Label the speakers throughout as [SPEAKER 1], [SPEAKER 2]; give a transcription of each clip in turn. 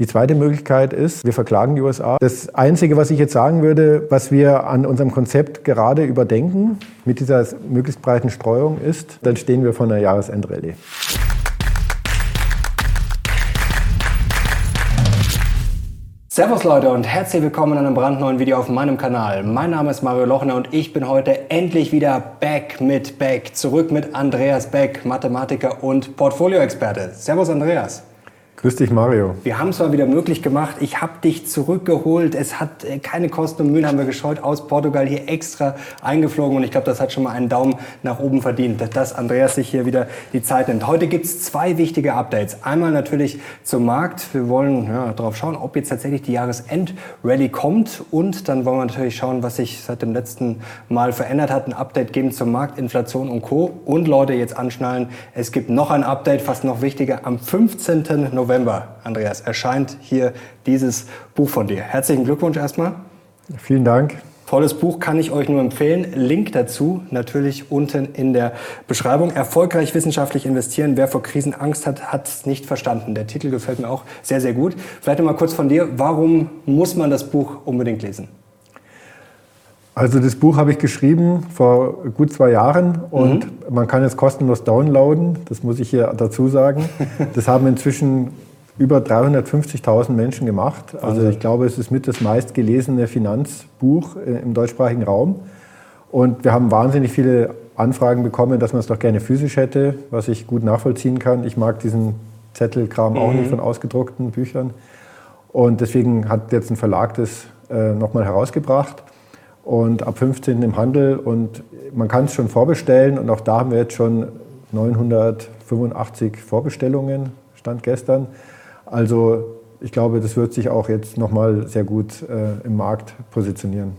[SPEAKER 1] Die zweite Möglichkeit ist, wir verklagen die USA. Das Einzige, was ich jetzt sagen würde, was wir an unserem Konzept gerade überdenken, mit dieser möglichst breiten Streuung ist, dann stehen wir vor einer Jahresendrallye.
[SPEAKER 2] Servus Leute und herzlich willkommen in einem brandneuen Video auf meinem Kanal. Mein Name ist Mario Lochner und ich bin heute endlich wieder back mit Beck. Zurück mit Andreas Beck, Mathematiker und Portfolioexperte. Servus Andreas.
[SPEAKER 1] Grüß dich, Mario.
[SPEAKER 2] Wir haben es mal wieder möglich gemacht. Ich habe dich zurückgeholt. Es hat äh, keine Kosten und Mühen, haben wir gescheut, aus Portugal hier extra eingeflogen. Und ich glaube, das hat schon mal einen Daumen nach oben verdient, dass Andreas sich hier wieder die Zeit nimmt. Heute gibt es zwei wichtige Updates. Einmal natürlich zum Markt. Wir wollen ja, darauf schauen, ob jetzt tatsächlich die Jahresend-Rally kommt. Und dann wollen wir natürlich schauen, was sich seit dem letzten Mal verändert hat. Ein Update geben zum Markt, Inflation und Co. Und Leute, jetzt anschnallen. Es gibt noch ein Update, fast noch wichtiger, am 15. November November, Andreas, erscheint hier dieses Buch von dir. Herzlichen Glückwunsch erstmal.
[SPEAKER 1] Vielen Dank.
[SPEAKER 2] Tolles Buch kann ich euch nur empfehlen. Link dazu natürlich unten in der Beschreibung. Erfolgreich wissenschaftlich investieren. Wer vor Krisen Angst hat, hat es nicht verstanden. Der Titel gefällt mir auch sehr, sehr gut. Vielleicht noch mal kurz von dir. Warum muss man das Buch unbedingt lesen?
[SPEAKER 1] Also das Buch habe ich geschrieben vor gut zwei Jahren und mhm. man kann es kostenlos downloaden, das muss ich hier dazu sagen. Das haben inzwischen über 350.000 Menschen gemacht. Also ich glaube, es ist mit das meistgelesene Finanzbuch äh, im deutschsprachigen Raum. Und wir haben wahnsinnig viele Anfragen bekommen, dass man es doch gerne physisch hätte, was ich gut nachvollziehen kann. Ich mag diesen Zettelkram auch nicht mhm. von ausgedruckten Büchern. Und deswegen hat jetzt ein Verlag das äh, nochmal herausgebracht und ab 15. im Handel und man kann es schon vorbestellen und auch da haben wir jetzt schon 985 Vorbestellungen, stand gestern. Also ich glaube, das wird sich auch jetzt nochmal sehr gut äh, im Markt positionieren.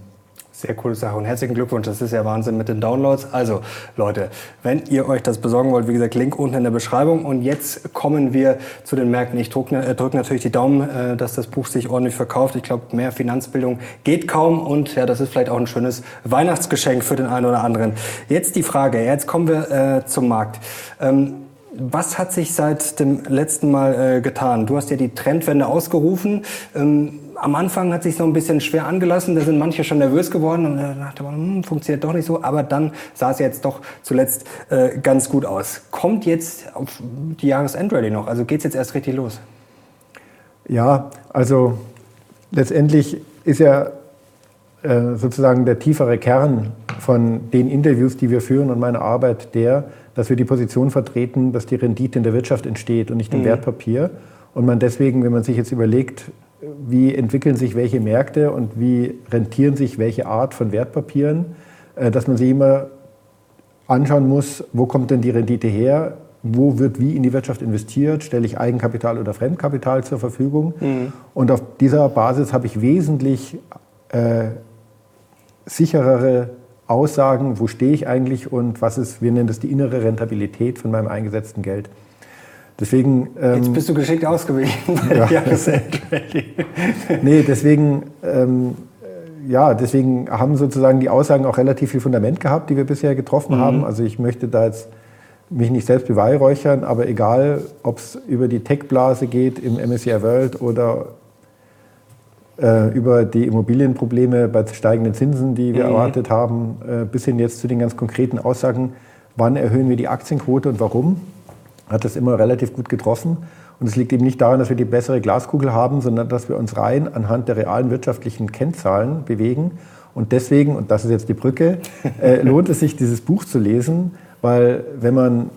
[SPEAKER 2] Sehr coole Sache und herzlichen Glückwunsch. Das ist ja Wahnsinn mit den Downloads. Also Leute, wenn ihr euch das besorgen wollt, wie gesagt, Link unten in der Beschreibung. Und jetzt kommen wir zu den Märkten. Ich drücke äh, drück natürlich die Daumen, äh, dass das Buch sich ordentlich verkauft. Ich glaube, mehr Finanzbildung geht kaum. Und ja, das ist vielleicht auch ein schönes Weihnachtsgeschenk für den einen oder anderen. Jetzt die Frage, jetzt kommen wir äh, zum Markt. Ähm, was hat sich seit dem letzten Mal äh, getan? Du hast ja die Trendwende ausgerufen. Ähm, am Anfang hat sich so ein bisschen schwer angelassen, da sind manche schon nervös geworden und da dachte man, hm, funktioniert doch nicht so, aber dann sah es jetzt doch zuletzt äh, ganz gut aus. Kommt jetzt auf die Jahresendrallye noch? Also geht es jetzt erst richtig los?
[SPEAKER 1] Ja, also letztendlich ist ja äh, sozusagen der tiefere Kern von den Interviews, die wir führen und meiner Arbeit der, dass wir die Position vertreten, dass die Rendite in der Wirtschaft entsteht und nicht im mhm. Wertpapier. Und man deswegen, wenn man sich jetzt überlegt, wie entwickeln sich welche Märkte und wie rentieren sich welche Art von Wertpapieren, äh, dass man sich immer anschauen muss, wo kommt denn die Rendite her, wo wird wie in die Wirtschaft investiert, stelle ich Eigenkapital oder Fremdkapital zur Verfügung. Mhm. Und auf dieser Basis habe ich wesentlich äh, sicherere Aussagen, wo stehe ich eigentlich und was ist, wir nennen das die innere Rentabilität von meinem eingesetzten Geld.
[SPEAKER 2] Deswegen, ähm, Jetzt bist du geschickt ausgewichen bei ja.
[SPEAKER 1] Nee, deswegen, ähm, ja, deswegen haben sozusagen die Aussagen auch relativ viel Fundament gehabt, die wir bisher getroffen mhm. haben. Also ich möchte da jetzt mich nicht selbst beweihräuchern, aber egal, ob es über die Tech-Blase geht im MSCI World oder über die Immobilienprobleme bei steigenden Zinsen, die wir mhm. erwartet haben, äh, bis hin jetzt zu den ganz konkreten Aussagen, wann erhöhen wir die Aktienquote und warum hat das immer relativ gut getroffen. Und es liegt eben nicht daran, dass wir die bessere Glaskugel haben, sondern dass wir uns rein anhand der realen wirtschaftlichen Kennzahlen bewegen. Und deswegen, und das ist jetzt die Brücke, äh, lohnt es sich, dieses Buch zu lesen, weil wenn man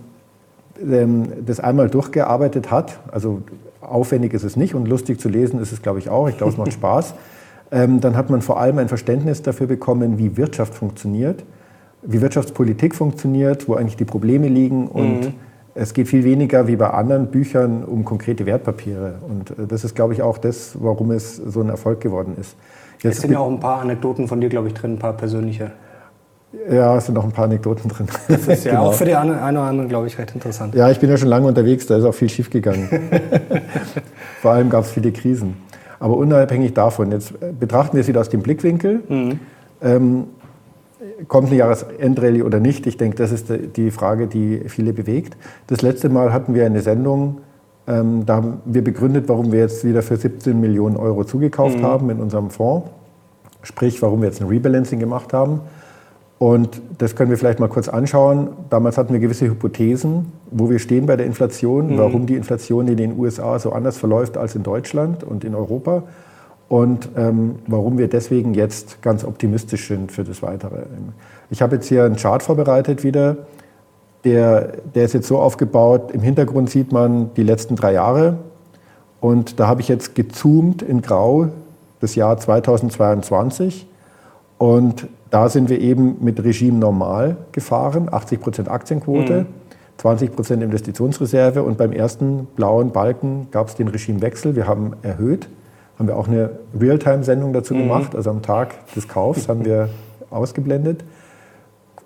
[SPEAKER 1] ähm, das einmal durchgearbeitet hat, also aufwendig ist es nicht und lustig zu lesen ist es, glaube ich, auch, ich glaube, es macht Spaß, ähm, dann hat man vor allem ein Verständnis dafür bekommen, wie Wirtschaft funktioniert, wie Wirtschaftspolitik funktioniert, wo eigentlich die Probleme liegen und mhm es geht viel weniger wie bei anderen Büchern um konkrete Wertpapiere. Und äh, das ist, glaube ich, auch das, warum es so ein Erfolg geworden ist.
[SPEAKER 2] Jetzt es sind ja auch ein paar Anekdoten von dir, glaube ich, drin, ein paar persönliche.
[SPEAKER 1] Ja, es sind noch ein paar Anekdoten drin.
[SPEAKER 2] Das ist ja genau. auch für die eine, eine oder andere, glaube ich, recht interessant.
[SPEAKER 1] Ja, ich bin ja schon lange unterwegs, da ist auch viel schiefgegangen. Vor allem gab es viele Krisen. Aber unabhängig davon, jetzt äh, betrachten wir es wieder aus dem Blickwinkel. Mhm. Ähm, kommt eine Jahresendrallye oder nicht? Ich denke, das ist die Frage, die viele bewegt. Das letzte Mal hatten wir eine Sendung Ähm, da haben wir begründet, warum wir jetzt wieder für 17 Millionen Euro zugekauft mhm. haben in unserem Fonds. Sprich, warum wir jetzt ein Rebalancing gemacht haben. Und das können wir vielleicht mal kurz anschauen. Damals hatten wir gewisse Hypothesen, wo wir stehen bei der Inflation, mhm. warum die Inflation in den USA so anders verläuft als in Deutschland und in Europa und ähm, warum wir deswegen jetzt ganz optimistisch sind für das Weitere. Ich habe jetzt hier einen Chart vorbereitet wieder. Der, der ist jetzt so aufgebaut, im Hintergrund sieht man die letzten drei Jahre. Und da habe ich jetzt gezoomt in Grau das Jahr 2022. Und da sind wir eben mit Regime normal gefahren, 80 Prozent Aktienquote, mhm. 20 Prozent Investitionsreserve. Und beim ersten blauen Balken gab es den Regimewechsel. Wir haben erhöht, haben wir auch eine Realtime-Sendung dazu mhm. gemacht. Also am Tag des Kaufs haben wir ausgeblendet,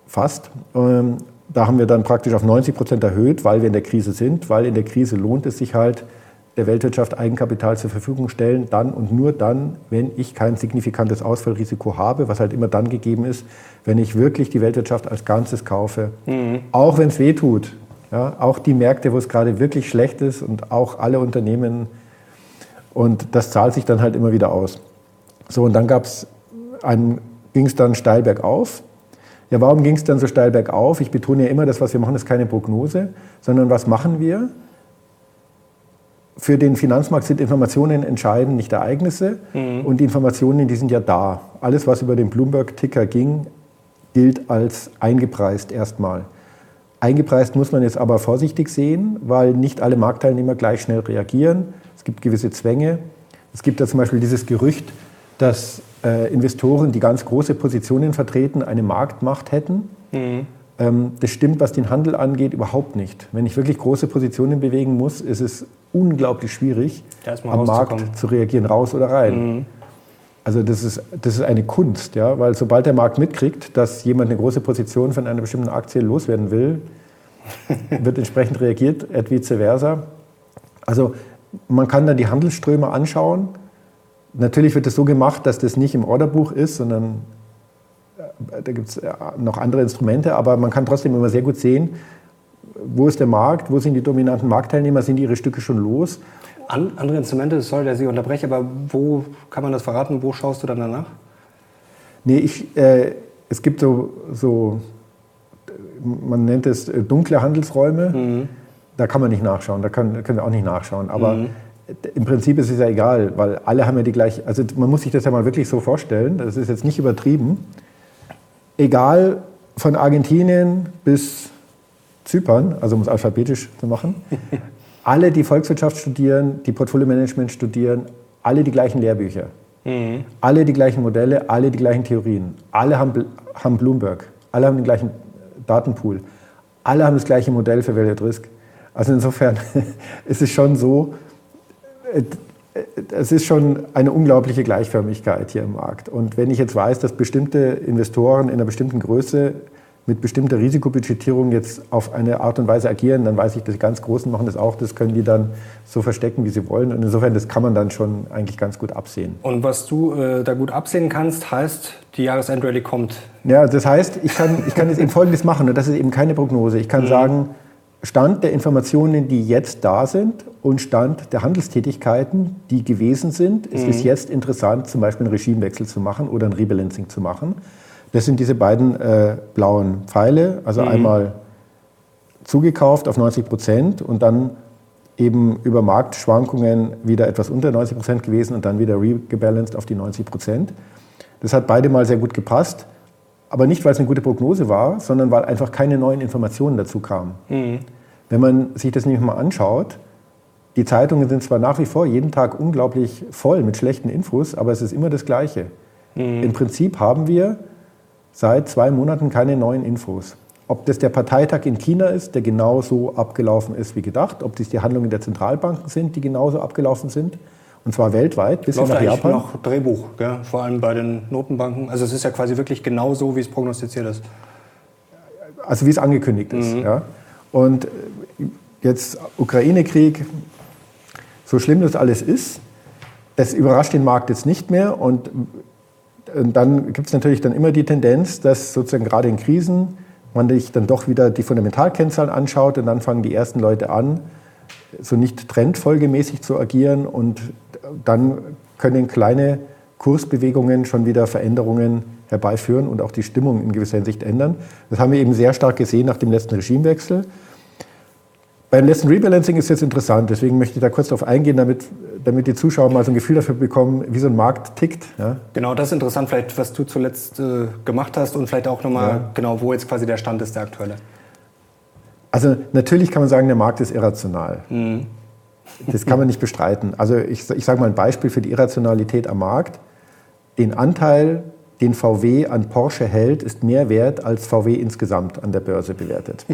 [SPEAKER 1] fast. Ähm, da haben wir dann praktisch auf 90 Prozent erhöht, weil wir in der Krise sind, weil in der Krise lohnt es sich halt, der Weltwirtschaft Eigenkapital zur Verfügung stellen, dann und nur dann, wenn ich kein signifikantes Ausfallrisiko habe, was halt immer dann gegeben ist, wenn ich wirklich die Weltwirtschaft als Ganzes kaufe. Mhm. Auch wenn es weh tut. Ja, auch die Märkte, wo es gerade wirklich schlecht ist und auch alle Unternehmen. Und das zahlt sich dann halt immer wieder aus. So, und dann ging es dann steil bergauf. Ja, warum ging es dann so steil bergauf? Ich betone ja immer, das, was wir machen, ist keine Prognose, sondern was machen wir? Für den Finanzmarkt sind Informationen entscheidend, nicht Ereignisse. Mhm. Und die Informationen, die sind ja da. Alles, was über den Bloomberg-Ticker ging, gilt als eingepreist erstmal. Eingepreist muss man jetzt aber vorsichtig sehen, weil nicht alle Marktteilnehmer gleich schnell reagieren. Es gibt gewisse Zwänge. Es gibt da zum Beispiel dieses Gerücht, dass äh, Investoren, die ganz große Positionen vertreten, eine Marktmacht hätten. Mhm. Ähm, das stimmt, was den Handel angeht, überhaupt nicht. Wenn ich wirklich große Positionen bewegen muss, ist es unglaublich schwierig, am Markt zu reagieren, raus oder rein. Mhm. Also das ist, das ist eine Kunst, ja? weil sobald der Markt mitkriegt, dass jemand eine große Position von einer bestimmten Aktie loswerden will, wird entsprechend reagiert, et vice versa. Also man kann dann die Handelsströme anschauen Natürlich wird es so gemacht, dass das nicht im Orderbuch ist, sondern da gibt es äh, noch andere Instrumente, aber man kann trotzdem immer sehr gut sehen, wo ist der Markt, wo sind die dominanten Marktteilnehmer, sind ihre Stücke schon los.
[SPEAKER 2] An, andere Instrumente, sorry, dass ich unterbreche, aber wo kann man das verraten, wo schaust du dann danach?
[SPEAKER 1] Nee, ich, äh, es gibt so, so, man nennt es äh, dunkle Handelsräume, mhm. da kann man nicht nachschauen, da können, können wir auch nicht nachschauen, aber mhm im Prinzip ist es ja egal, weil alle haben ja die gleiche, also man muss sich das ja mal wirklich so vorstellen, das ist jetzt nicht übertrieben. Egal von Argentinien bis Zypern, also um es alphabetisch zu machen, alle, die Volkswirtschaft studieren, die Portfolio-Management studieren, alle die gleichen Lehrbücher, mhm. alle die gleichen Modelle, alle die gleichen Theorien, alle haben, haben Bloomberg, alle haben den gleichen Datenpool, alle haben das gleiche Modell für Value at Risk. Also insofern ist es schon so, es ist schon eine unglaubliche Gleichförmigkeit hier im Markt. Und wenn ich jetzt weiß, dass bestimmte Investoren in einer bestimmten Größe mit bestimmter Risikobudgetierung jetzt auf eine Art und Weise agieren, dann weiß ich, dass die ganz Großen machen das auch. Das können die dann so verstecken, wie sie wollen. Und insofern, das kann man dann schon eigentlich ganz gut absehen.
[SPEAKER 2] Und was du äh, da gut absehen kannst, heißt, die Jahresendrallye kommt.
[SPEAKER 1] Ja, das heißt, ich kann, ich kann jetzt eben Folgendes machen. Und das ist eben keine Prognose. Ich kann mhm. sagen, Stand der Informationen, die jetzt da sind und Stand der Handelstätigkeiten, die gewesen sind, ist mhm. es jetzt interessant, zum Beispiel einen Regimewechsel zu machen oder ein Rebalancing zu machen. Das sind diese beiden äh, blauen Pfeile, also mhm. einmal zugekauft auf 90 Prozent und dann eben über Marktschwankungen wieder etwas unter 90 Prozent gewesen und dann wieder regebalanced auf die 90 Prozent. Das hat beide mal sehr gut gepasst. Aber nicht, weil es eine gute Prognose war, sondern weil einfach keine neuen Informationen dazu kamen. Mhm. Wenn man sich das nämlich mal anschaut, die Zeitungen sind zwar nach wie vor jeden Tag unglaublich voll mit schlechten Infos, aber es ist immer das Gleiche. Mhm. Im Prinzip haben wir seit zwei Monaten keine neuen Infos. Ob das der Parteitag in China ist, der genauso abgelaufen ist wie gedacht, ob das die Handlungen der Zentralbanken sind, die genauso abgelaufen sind, und zwar weltweit,
[SPEAKER 2] bis Läuft nach Japan. noch Drehbuch, gell? vor allem bei den Notenbanken. Also es ist ja quasi wirklich genau so, wie es prognostiziert ist.
[SPEAKER 1] Also wie es angekündigt ist. Mhm. Ja. Und jetzt Ukraine-Krieg, so schlimm das alles ist, das überrascht den Markt jetzt nicht mehr. Und dann gibt es natürlich dann immer die Tendenz, dass sozusagen gerade in Krisen man sich dann doch wieder die Fundamentalkennzahlen anschaut und dann fangen die ersten Leute an, so nicht trendfolgemäßig zu agieren und dann können kleine Kursbewegungen schon wieder Veränderungen herbeiführen und auch die Stimmung in gewisser Hinsicht ändern. Das haben wir eben sehr stark gesehen nach dem letzten Regimewechsel. Beim letzten Rebalancing ist jetzt interessant, deswegen möchte ich da kurz darauf eingehen, damit, damit die Zuschauer mal so ein Gefühl dafür bekommen, wie so ein Markt tickt.
[SPEAKER 2] Ja. Genau, das ist interessant, vielleicht was du zuletzt äh, gemacht hast und vielleicht auch nochmal ja. genau, wo jetzt quasi der Stand ist, der aktuelle.
[SPEAKER 1] Also natürlich kann man sagen, der Markt ist irrational. Mhm. Das kann man nicht bestreiten. Also ich, ich sage mal ein Beispiel für die Irrationalität am Markt. Den Anteil, den VW an Porsche hält, ist mehr wert, als VW insgesamt an der Börse bewertet.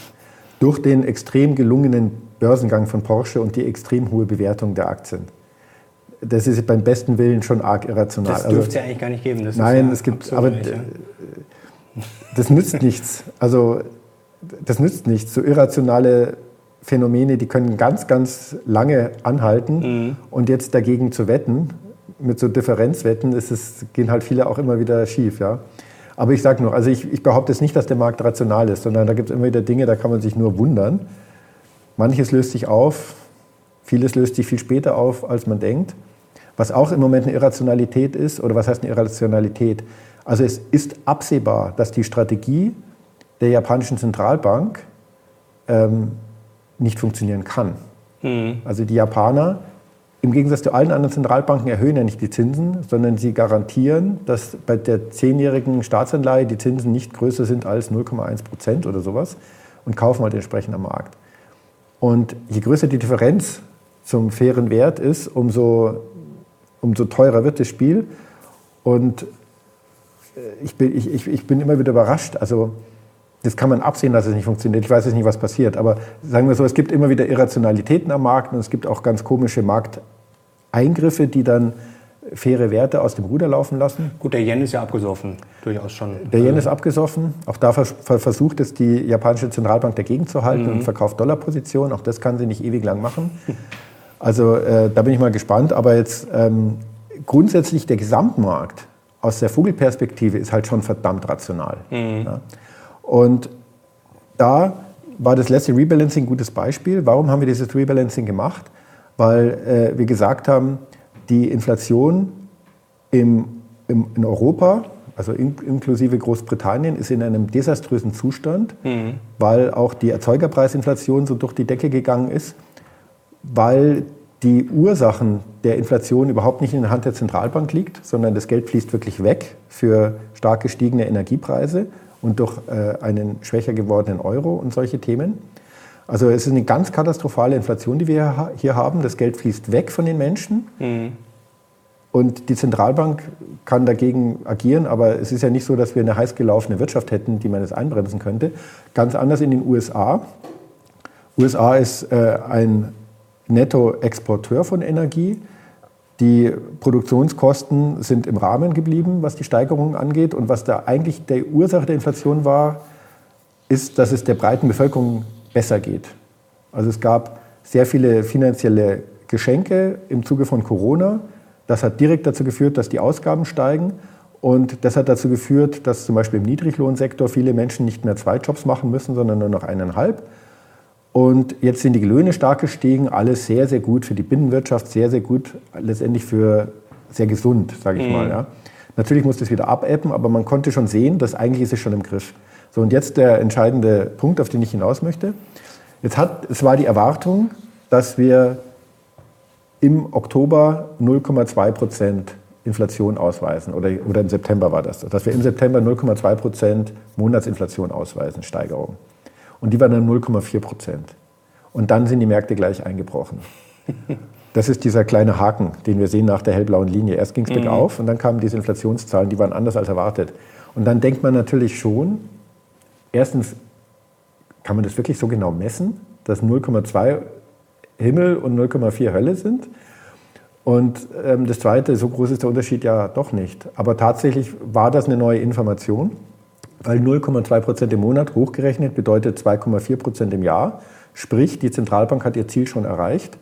[SPEAKER 1] Durch den extrem gelungenen Börsengang von Porsche und die extrem hohe Bewertung der Aktien. Das ist beim besten Willen schon arg irrational.
[SPEAKER 2] Das dürfte es ja eigentlich gar nicht geben.
[SPEAKER 1] Das nein, ja es gibt, aber das nützt nichts. Also das nützt nichts. So irrationale Phänomene, die können ganz, ganz lange anhalten. Mhm. Und jetzt dagegen zu wetten, mit so Differenzwetten, ist es, gehen halt viele auch immer wieder schief. Ja? Aber ich sage nur, also ich, ich behaupte jetzt nicht, dass der Markt rational ist, sondern da gibt es immer wieder Dinge, da kann man sich nur wundern. Manches löst sich auf, vieles löst sich viel später auf, als man denkt. Was auch im Moment eine Irrationalität ist, oder was heißt eine Irrationalität? Also es ist absehbar, dass die Strategie der japanischen Zentralbank ähm, nicht funktionieren kann. Mhm. Also die Japaner, im Gegensatz zu allen anderen Zentralbanken, erhöhen ja nicht die Zinsen, sondern sie garantieren, dass bei der zehnjährigen Staatsanleihe die Zinsen nicht größer sind als 0,1 Prozent oder sowas und kaufen halt entsprechend am Markt. Und je größer die Differenz zum fairen Wert ist, umso, umso teurer wird das Spiel. Und äh, ich bin, ich, ich bin immer wieder überrascht. Also das kann man absehen, dass es nicht funktioniert. Ich weiß jetzt nicht, was passiert. Aber sagen wir so, es gibt immer wieder Irrationalitäten am Markt und es gibt auch ganz komische Markteingriffe, die dann faire Werte aus dem Ruder laufen lassen.
[SPEAKER 2] Gut, der Yen ist ja abgesoffen, durchaus schon.
[SPEAKER 1] Der Yen ist abgesoffen. Auch da versucht es die japanische Zentralbank dagegen zu halten mhm. und verkauft Dollarpositionen. Auch das kann sie nicht ewig lang machen. Also äh, da bin ich mal gespannt. Aber jetzt ähm, grundsätzlich der Gesamtmarkt aus der Vogelperspektive ist halt schon verdammt rational. Mhm. Ja? Und da war das letzte Rebalancing ein gutes Beispiel. Warum haben wir dieses Rebalancing gemacht? Weil äh, wir gesagt haben, die Inflation im, im, in Europa, also in, inklusive Großbritannien, ist in einem desaströsen Zustand, mhm. weil auch die Erzeugerpreisinflation so durch die Decke gegangen ist, weil die Ursachen der Inflation überhaupt nicht in der Hand der Zentralbank liegt, sondern das Geld fließt wirklich weg für stark gestiegene Energiepreise und durch äh, einen schwächer gewordenen Euro und solche Themen. Also es ist eine ganz katastrophale Inflation, die wir hier haben. Das Geld fließt weg von den Menschen. Mhm. Und die Zentralbank kann dagegen agieren, aber es ist ja nicht so, dass wir eine heiß gelaufene Wirtschaft hätten, die man jetzt einbremsen könnte. Ganz anders in den USA. USA ist äh, ein Nettoexporteur von Energie. Die Produktionskosten sind im Rahmen geblieben, was die Steigerung angeht. Und was da eigentlich der Ursache der Inflation war, ist, dass es der breiten Bevölkerung besser geht. Also es gab sehr viele finanzielle Geschenke im Zuge von Corona. Das hat direkt dazu geführt, dass die Ausgaben steigen. Und das hat dazu geführt, dass zum Beispiel im Niedriglohnsektor viele Menschen nicht mehr zwei Jobs machen müssen, sondern nur noch eineinhalb. Und jetzt sind die Löhne stark gestiegen, alles sehr, sehr gut für die Binnenwirtschaft, sehr, sehr gut, letztendlich für sehr gesund, sage ich mhm. mal. Ja. Natürlich muss das wieder abebben, aber man konnte schon sehen, dass eigentlich ist es schon im Griff. So, und jetzt der entscheidende Punkt, auf den ich hinaus möchte. Jetzt hat, es war die Erwartung, dass wir im Oktober 0,2 Prozent Inflation ausweisen, oder, oder im September war das, dass wir im September 0,2 Prozent Monatsinflation ausweisen, Steigerung. Und die waren dann 0,4 Prozent. Und dann sind die Märkte gleich eingebrochen. Das ist dieser kleine Haken, den wir sehen nach der hellblauen Linie. Erst ging es mhm. bergauf und dann kamen diese Inflationszahlen, die waren anders als erwartet. Und dann denkt man natürlich schon, erstens, kann man das wirklich so genau messen, dass 0,2 Himmel und 0,4 Hölle sind? Und ähm, das Zweite, so groß ist der Unterschied ja doch nicht. Aber tatsächlich war das eine neue Information weil 0,2 Prozent im Monat hochgerechnet bedeutet 2,4 Prozent im Jahr. Sprich, die Zentralbank hat ihr Ziel schon erreicht.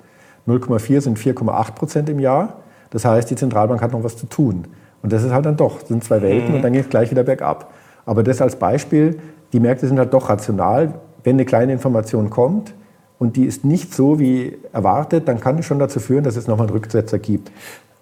[SPEAKER 1] 0,4 sind 4,8 Prozent im Jahr. Das heißt, die Zentralbank hat noch was zu tun. Und das ist halt dann doch, sind zwei Welten und dann geht es gleich wieder bergab. Aber das als Beispiel, die Märkte sind halt doch rational. Wenn eine kleine Information kommt, und die ist nicht so wie erwartet, dann kann es schon dazu führen, dass es nochmal einen Rücksetzer gibt.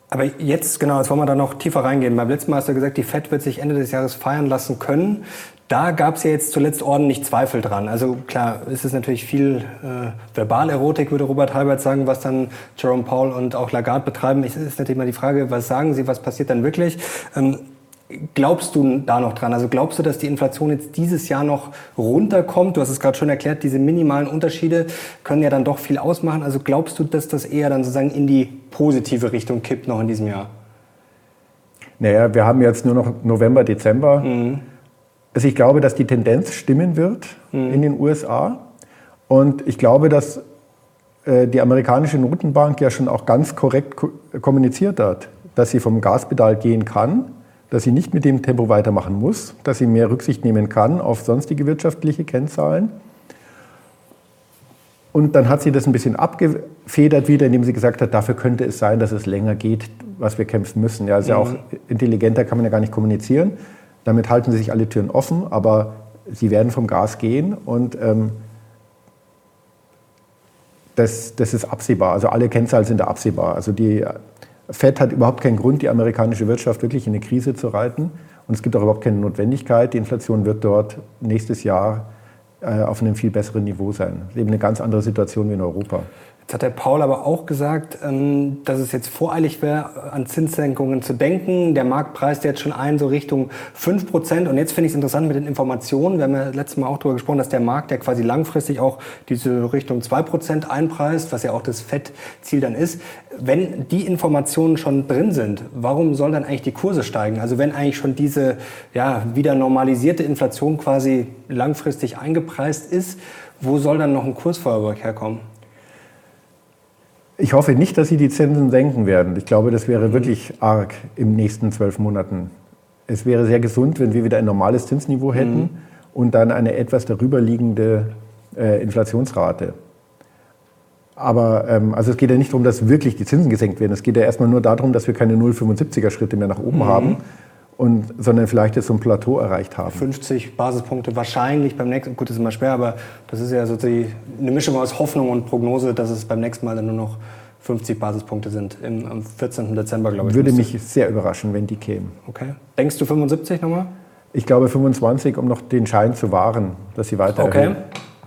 [SPEAKER 2] Aber jetzt, genau, jetzt wollen wir da noch tiefer reingehen. Beim letzten Mal hast du gesagt, die FED wird sich Ende des Jahres feiern lassen können. Da gab es ja jetzt zuletzt ordentlich Zweifel dran. Also klar, ist es natürlich viel äh, Verbalerotik, würde Robert Halbert sagen, was dann Jerome Powell und auch Lagarde betreiben. Es ist natürlich mal die Frage, was sagen sie, was passiert dann wirklich? Ähm, Glaubst du da noch dran? Also glaubst du, dass die Inflation jetzt dieses Jahr noch runterkommt? Du hast es gerade schon erklärt, diese minimalen Unterschiede können ja dann doch viel ausmachen. Also glaubst du, dass das eher dann sozusagen in die positive Richtung kippt noch in diesem Jahr?
[SPEAKER 1] Naja, wir haben jetzt nur noch November, Dezember. Mhm. Also ich glaube, dass die Tendenz stimmen wird mhm. in den USA. Und ich glaube, dass äh, die amerikanische Notenbank ja schon auch ganz korrekt kommuniziert hat, dass sie vom Gaspedal gehen kann dass sie nicht mit dem Tempo weitermachen muss, dass sie mehr Rücksicht nehmen kann auf sonstige wirtschaftliche Kennzahlen. Und dann hat sie das ein bisschen abgefedert wieder, indem sie gesagt hat, dafür könnte es sein, dass es länger geht, was wir kämpfen müssen. Ja, also mhm. auch intelligenter kann man ja gar nicht kommunizieren. Damit halten sie sich alle Türen offen, aber sie werden vom Gas gehen und ähm, das, das ist absehbar. Also alle Kennzahlen sind da absehbar. Also die FED hat überhaupt keinen Grund, die amerikanische Wirtschaft wirklich in eine Krise zu reiten. Und es gibt auch überhaupt keine Notwendigkeit. Die Inflation wird dort nächstes Jahr äh, auf einem viel besseren Niveau sein. Das ist eben eine ganz andere Situation wie in Europa.
[SPEAKER 2] Jetzt hat der Paul aber auch gesagt, ähm, dass es jetzt voreilig wäre, an Zinssenkungen zu denken. Der Markt preist jetzt schon ein, so Richtung 5 Prozent. Und jetzt finde ich es interessant mit den Informationen. Wir haben ja letztes Mal auch darüber gesprochen, dass der Markt ja quasi langfristig auch diese Richtung 2 Prozent einpreist, was ja auch das FED-Ziel dann ist. Wenn die Informationen schon drin sind, warum soll dann eigentlich die Kurse steigen? Also wenn eigentlich schon diese ja, wieder normalisierte Inflation quasi langfristig eingepreist ist, wo soll dann noch ein Kursfeuerwerk herkommen?
[SPEAKER 1] Ich hoffe nicht, dass Sie die Zinsen senken werden. Ich glaube, das wäre wirklich arg im nächsten zwölf Monaten. Es wäre sehr gesund, wenn wir wieder ein normales Zinsniveau hätten mhm. und dann eine etwas darüber liegende äh, Inflationsrate. Aber ähm, also es geht ja nicht darum, dass wirklich die Zinsen gesenkt werden. Es geht ja erstmal nur darum, dass wir keine 0,75er Schritte mehr nach oben mhm. haben, und, sondern vielleicht jetzt so ein Plateau erreicht haben.
[SPEAKER 2] 50 Basispunkte wahrscheinlich beim nächsten, gut, das ist immer schwer, aber das ist ja so die, eine Mischung aus Hoffnung und Prognose, dass es beim nächsten Mal dann nur noch 50 Basispunkte sind, im, am 14. Dezember, glaube ich.
[SPEAKER 1] Würde mich sehr überraschen, wenn die kämen.
[SPEAKER 2] Okay. Denkst du 75 nochmal?
[SPEAKER 1] Ich glaube 25, um noch den Schein zu wahren, dass sie weiter
[SPEAKER 2] Okay, erhöhen.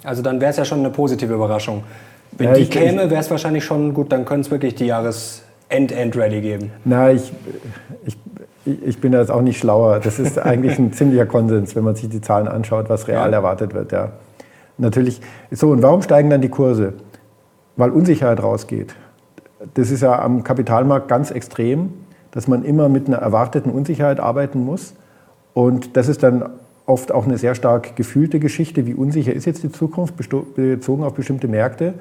[SPEAKER 2] also dann wäre es ja schon eine positive Überraschung. Wenn ja, die käme, wäre es wahrscheinlich schon gut, dann könnte es wirklich die Jahres-End-End-Rally geben.
[SPEAKER 1] Na, ich, ich ich bin jetzt auch nicht schlauer. Das ist eigentlich ein ziemlicher Konsens, wenn man sich die Zahlen anschaut, was real ja. erwartet wird. Ja. Natürlich. So, und warum steigen dann die Kurse? Weil Unsicherheit rausgeht. Das ist ja am Kapitalmarkt ganz extrem, dass man immer mit einer erwarteten Unsicherheit arbeiten muss. Und das ist dann oft auch eine sehr stark gefühlte Geschichte. Wie unsicher ist jetzt die Zukunft bezogen auf bestimmte Märkte?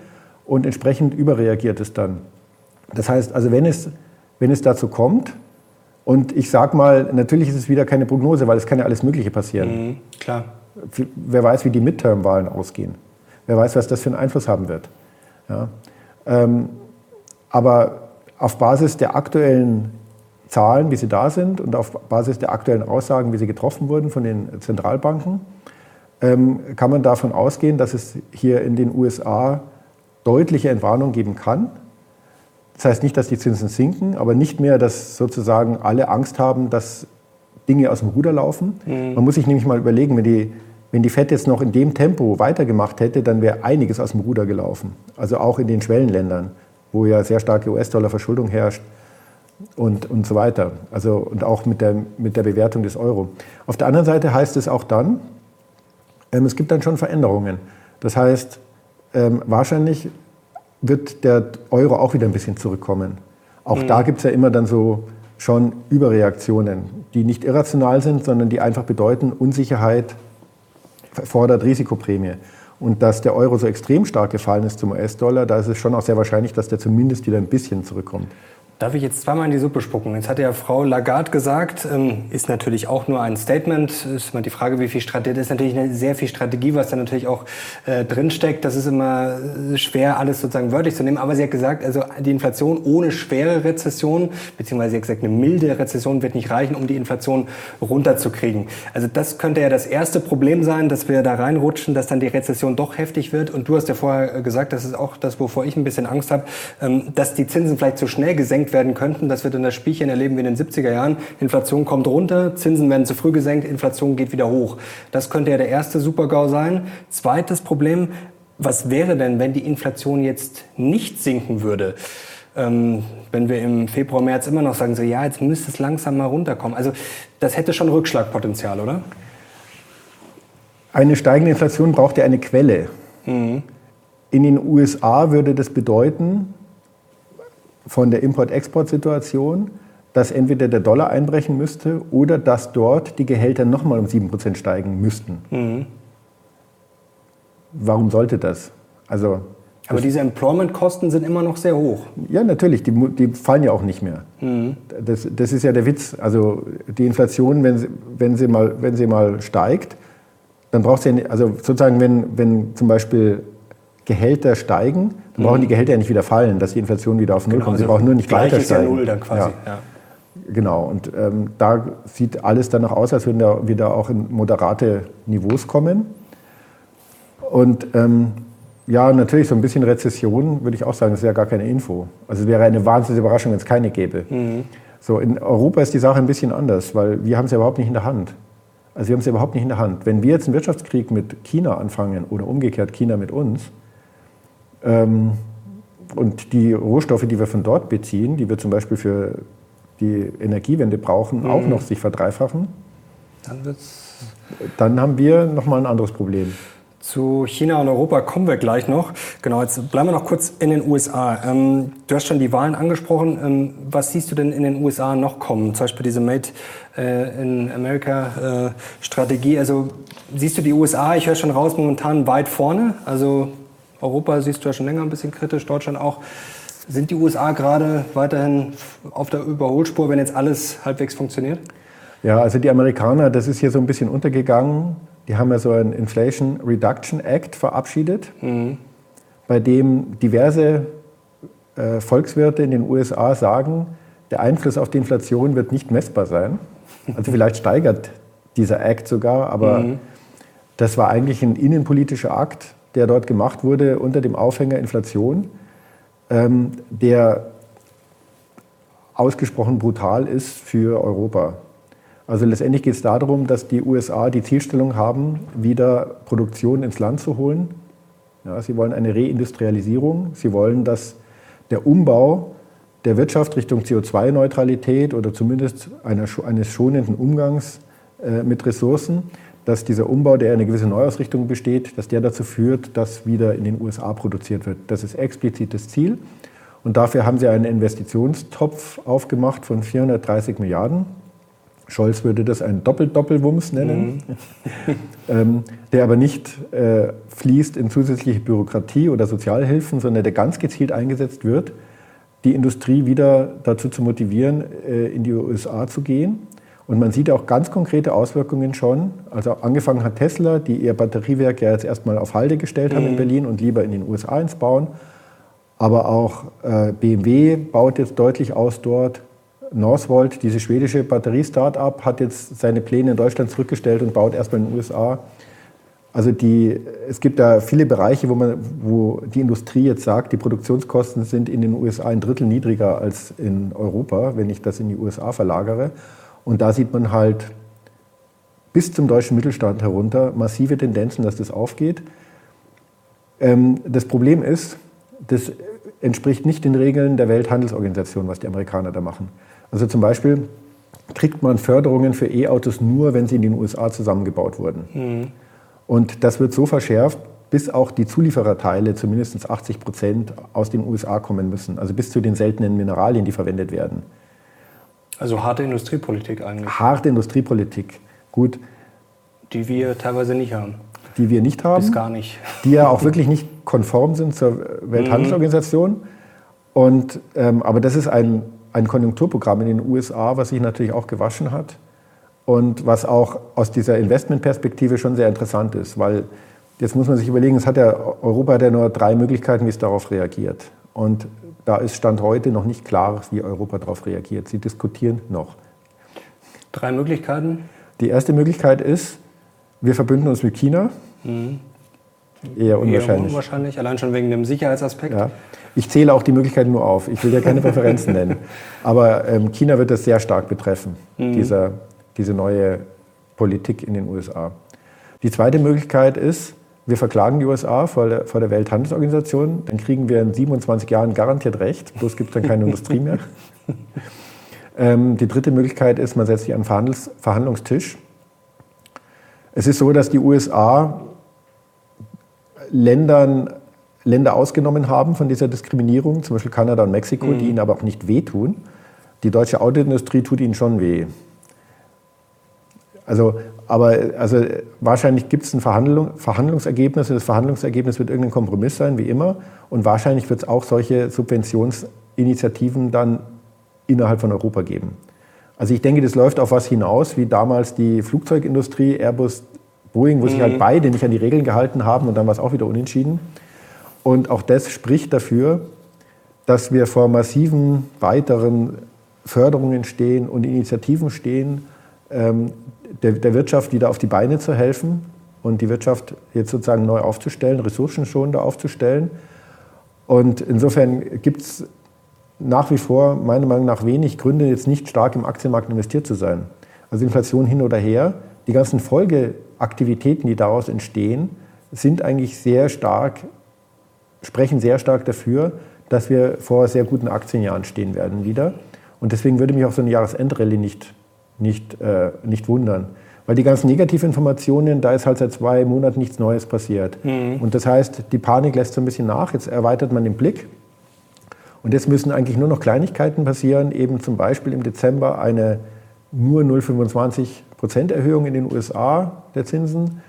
[SPEAKER 1] Und entsprechend überreagiert es dann. Das heißt, also wenn es, wenn es dazu kommt, und ich sage mal, natürlich ist es wieder keine Prognose, weil es kann ja alles Mögliche passieren. Mhm,
[SPEAKER 2] klar.
[SPEAKER 1] Wer weiß, wie die Midterm-Wahlen ausgehen. Wer weiß, was das für einen Einfluss haben wird. Ja. Ähm, aber auf Basis der aktuellen Zahlen, wie sie da sind, und auf Basis der aktuellen Aussagen, wie sie getroffen wurden von den Zentralbanken, ähm, kann man davon ausgehen, dass es hier in den USA deutliche Entwarnung geben kann das heißt nicht, dass die Zinsen sinken, aber nicht mehr, dass sozusagen alle Angst haben, dass Dinge aus dem Ruder laufen. Mhm. Man muss sich nämlich mal überlegen, wenn die, wenn die FED jetzt noch in dem Tempo weitergemacht hätte, dann wäre einiges aus dem Ruder gelaufen. Also auch in den Schwellenländern, wo ja sehr starke US-Dollar-Verschuldung herrscht und, und so weiter. Also, und auch mit der, mit der Bewertung des Euro. Auf der anderen Seite heißt es auch dann, ähm, es gibt dann schon Veränderungen. Das heißt, ähm, wahrscheinlich wird der Euro auch wieder ein bisschen zurückkommen. Auch mhm. da gibt es ja immer dann so schon Überreaktionen, die nicht irrational sind, sondern die einfach bedeuten, Unsicherheit fordert Risikoprämie. Und dass der Euro so extrem stark gefallen ist zum US-Dollar, da ist es schon auch sehr wahrscheinlich, dass der zumindest wieder ein bisschen zurückkommt.
[SPEAKER 2] Darf ich jetzt zweimal in die Suppe spucken? Jetzt hat ja Frau Lagarde gesagt, ähm, ist natürlich auch nur ein Statement. Ist mal die Frage, wie viel Strategie, das ist natürlich eine sehr viel Strategie, was da natürlich auch äh, drinsteckt. Das ist immer äh, schwer, alles sozusagen wörtlich zu nehmen. Aber sie hat gesagt, also die Inflation ohne schwere Rezession, beziehungsweise sie hat gesagt, eine milde Rezession wird nicht reichen, um die Inflation runterzukriegen. Also das könnte ja das erste Problem sein, dass wir da reinrutschen, dass dann die Rezession doch heftig wird. Und du hast ja vorher gesagt, das ist auch das, wovor ich ein bisschen Angst habe, ähm, dass die Zinsen vielleicht zu schnell gesenkt gesenkt werden könnten, dass wir dann das Spielchen erleben wie in den 70er Jahren. Inflation kommt runter, Zinsen werden zu früh gesenkt, Inflation geht wieder hoch. Das könnte ja der erste Supergau sein. Zweites Problem, was wäre denn, wenn die Inflation jetzt nicht sinken würde? Ähm, wenn wir im Februar, März immer noch sagen, so ja, jetzt müsste es langsam mal runterkommen. Also das hätte schon Rückschlagpotenzial, oder?
[SPEAKER 1] Eine steigende Inflation braucht ja eine Quelle. Mhm. In den USA würde das bedeuten, von der Import-Export-Situation, dass entweder der Dollar einbrechen müsste oder dass dort die Gehälter nochmal um 7% steigen müssten. Mhm. Warum sollte das?
[SPEAKER 2] Also, Aber diese Employment-Kosten sind immer noch sehr hoch.
[SPEAKER 1] Ja, natürlich, die, die fallen ja auch nicht mehr. Mhm. Das, das, ist ja der Witz. Also die Inflation, wenn sie, wenn sie, mal, wenn sie mal steigt, dann braucht sie ja, also sozusagen, wenn, wenn zum Beispiel Gehälter steigen, dann brauchen die mhm. Gehälter ja nicht wieder fallen, dass die Inflation wieder auf Null genau, kommt. Sie also brauchen nur nicht weiter steigen. Ja Null dann quasi. Ja. Ja. Genau, und ähm, da sieht alles danach aus, als würden wir wieder auch in moderate Niveaus kommen. Und ähm, ja, natürlich so ein bisschen Rezession, würde ich auch sagen, das ist ja gar keine Info. Also es wäre eine wahnsinnige Überraschung, wenn es keine gäbe. Mhm. So, in Europa ist die Sache ein bisschen anders, weil wir haben es ja überhaupt nicht in der Hand. Also wir haben es ja überhaupt nicht in der Hand. Wenn wir jetzt einen Wirtschaftskrieg mit China anfangen oder umgekehrt China mit uns, und die Rohstoffe, die wir von dort beziehen, die wir zum Beispiel für die Energiewende brauchen, mhm. auch noch sich verdreifachen, dann, dann haben wir nochmal ein anderes Problem.
[SPEAKER 2] Zu China und Europa kommen wir gleich noch. Genau, jetzt bleiben wir noch kurz in den USA. Ähm, du hast schon die Wahlen angesprochen. Ähm, was siehst du denn in den USA noch kommen? Zum Beispiel diese Made äh, in America äh, Strategie. Also siehst du die USA, ich höre schon raus, momentan weit vorne. Also Europa siehst du ja schon länger ein bisschen kritisch, Deutschland auch. Sind die USA gerade weiterhin auf der Überholspur, wenn jetzt alles halbwegs funktioniert?
[SPEAKER 1] Ja, also die Amerikaner, das ist hier so ein bisschen untergegangen. Die haben ja so einen Inflation Reduction Act verabschiedet, mhm. bei dem diverse äh, Volkswirte in den USA sagen, der Einfluss auf die Inflation wird nicht messbar sein. Also vielleicht steigert dieser Act sogar, aber mhm. das war eigentlich ein innenpolitischer Akt, der dort gemacht wurde unter dem Aufhänger Inflation, ähm, der ausgesprochen brutal ist für Europa. Also letztendlich geht es darum, dass die USA die Zielstellung haben, wieder Produktion ins Land zu holen. Ja, sie wollen eine Reindustrialisierung. Sie wollen, dass der Umbau der Wirtschaft Richtung CO2-Neutralität oder zumindest einer, eines schonenden Umgangs äh, mit Ressourcen dass dieser Umbau, der eine gewisse Neuausrichtung besteht, dass der dazu führt, dass wieder in den USA produziert wird. Das ist explizit das Ziel. Und dafür haben sie einen Investitionstopf aufgemacht von 430 Milliarden. Scholz würde das einen Doppel-Doppelwumms nennen, mhm. ähm, der aber nicht äh, fließt in zusätzliche Bürokratie oder Sozialhilfen, sondern der ganz gezielt eingesetzt wird, die Industrie wieder dazu zu motivieren, äh, in die USA zu gehen und man sieht auch ganz konkrete Auswirkungen schon. Also angefangen hat Tesla, die ihr Batteriewerk ja jetzt erstmal auf Halde gestellt haben mhm. in Berlin und lieber in den USA ins bauen. Aber auch äh, BMW baut jetzt deutlich aus dort. Northvolt, diese schwedische Batterie-Startup, hat jetzt seine Pläne in Deutschland zurückgestellt und baut erstmal in den USA. Also die, es gibt da viele Bereiche, wo, man, wo die Industrie jetzt sagt, die Produktionskosten sind in den USA ein Drittel niedriger als in Europa, wenn ich das in die USA verlagere. Und da sieht man halt bis zum deutschen Mittelstand herunter massive Tendenzen, dass das aufgeht. Ähm, das Problem ist, das entspricht nicht den Regeln der Welthandelsorganisation, was die Amerikaner da machen. Also zum Beispiel kriegt man Förderungen für E-Autos nur, wenn sie in den USA zusammengebaut wurden. Mhm. Und das wird so verschärft, bis auch die Zuliefererteile zu mindestens 80 Prozent aus den USA kommen müssen. Also bis zu den seltenen Mineralien, die verwendet werden.
[SPEAKER 2] Also harte Industriepolitik eigentlich.
[SPEAKER 1] Harte Industriepolitik, gut.
[SPEAKER 2] Die wir teilweise nicht haben.
[SPEAKER 1] Die wir nicht haben.
[SPEAKER 2] Bis gar nicht.
[SPEAKER 1] Die ja auch wirklich nicht konform sind zur Welthandelsorganisation. Mhm. Und, ähm, aber das ist ein, ein Konjunkturprogramm in den USA, was sich natürlich auch gewaschen hat und was auch aus dieser Investmentperspektive schon sehr interessant ist, weil jetzt muss man sich überlegen, es hat ja, Europa hat ja nur drei Möglichkeiten, wie es darauf reagiert. Und da ist Stand heute noch nicht klar, wie Europa darauf reagiert. Sie diskutieren noch.
[SPEAKER 2] Drei Möglichkeiten?
[SPEAKER 1] Die erste Möglichkeit ist, wir verbünden uns mit China. Mhm. Eher unwahrscheinlich. Eher
[SPEAKER 2] unwahrscheinlich, allein schon wegen dem Sicherheitsaspekt.
[SPEAKER 1] Ja. Ich zähle auch die Möglichkeiten nur auf. Ich will ja keine Präferenzen nennen. Aber ähm, China wird das sehr stark betreffen, mhm. dieser, diese neue Politik in den USA. Die zweite Möglichkeit ist, wir verklagen die USA vor der, vor der Welthandelsorganisation, dann kriegen wir in 27 Jahren garantiert recht, bloß gibt es dann keine Industrie mehr. Ähm, die dritte Möglichkeit ist, man setzt sich an den Verhandlungstisch. Es ist so, dass die USA Ländern, Länder ausgenommen haben von dieser Diskriminierung, zum Beispiel Kanada und Mexiko, mhm. die ihnen aber auch nicht wehtun. Die deutsche Autoindustrie tut ihnen schon weh. Also, aber also wahrscheinlich gibt es ein Verhandlung, Verhandlungsergebnis. Das Verhandlungsergebnis wird irgendein Kompromiss sein, wie immer. Und wahrscheinlich wird es auch solche Subventionsinitiativen dann innerhalb von Europa geben. Also ich denke, das läuft auf was hinaus, wie damals die Flugzeugindustrie, Airbus, Boeing, wo mhm. sich halt mhm. beide nicht an die Regeln gehalten haben und dann war es auch wieder unentschieden. Und auch das spricht dafür, dass wir vor massiven weiteren Förderungen stehen und Initiativen stehen, ähm, der, der Wirtschaft wieder auf die Beine zu helfen und die Wirtschaft jetzt sozusagen neu aufzustellen, ressourcenschonender aufzustellen. Und insofern gibt es nach wie vor meiner Meinung nach wenig Gründe, jetzt nicht stark im Aktienmarkt investiert zu sein. Also Inflation hin oder her, die ganzen Folgeaktivitäten, die daraus entstehen, sind eigentlich sehr stark, sprechen sehr stark dafür, dass wir vor sehr guten Aktienjahren stehen werden wieder. Und deswegen würde mich auch so eine Jahresendrallye nicht, nicht, äh, nicht wundern. Weil die ganzen Negativinformationen, da ist halt seit zwei Monaten nichts Neues passiert. Mhm. Und das heißt, die Panik lässt so ein bisschen nach. Jetzt erweitert man den Blick und jetzt müssen eigentlich nur noch Kleinigkeiten passieren, eben zum Beispiel im Dezember eine nur 0,25 Prozent Erhöhung in den USA der Zinsen,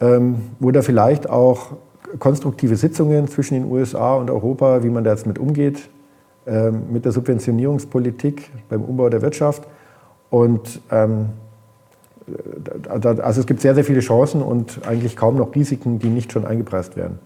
[SPEAKER 1] ähm, wo da vielleicht auch konstruktive Sitzungen zwischen den USA und Europa, wie man da jetzt mit umgeht, ähm, mit der Subventionierungspolitik beim Umbau der Wirtschaft. Und ähm, also es gibt sehr, sehr viele Chancen und eigentlich kaum noch Risiken, die nicht schon eingepreist werden.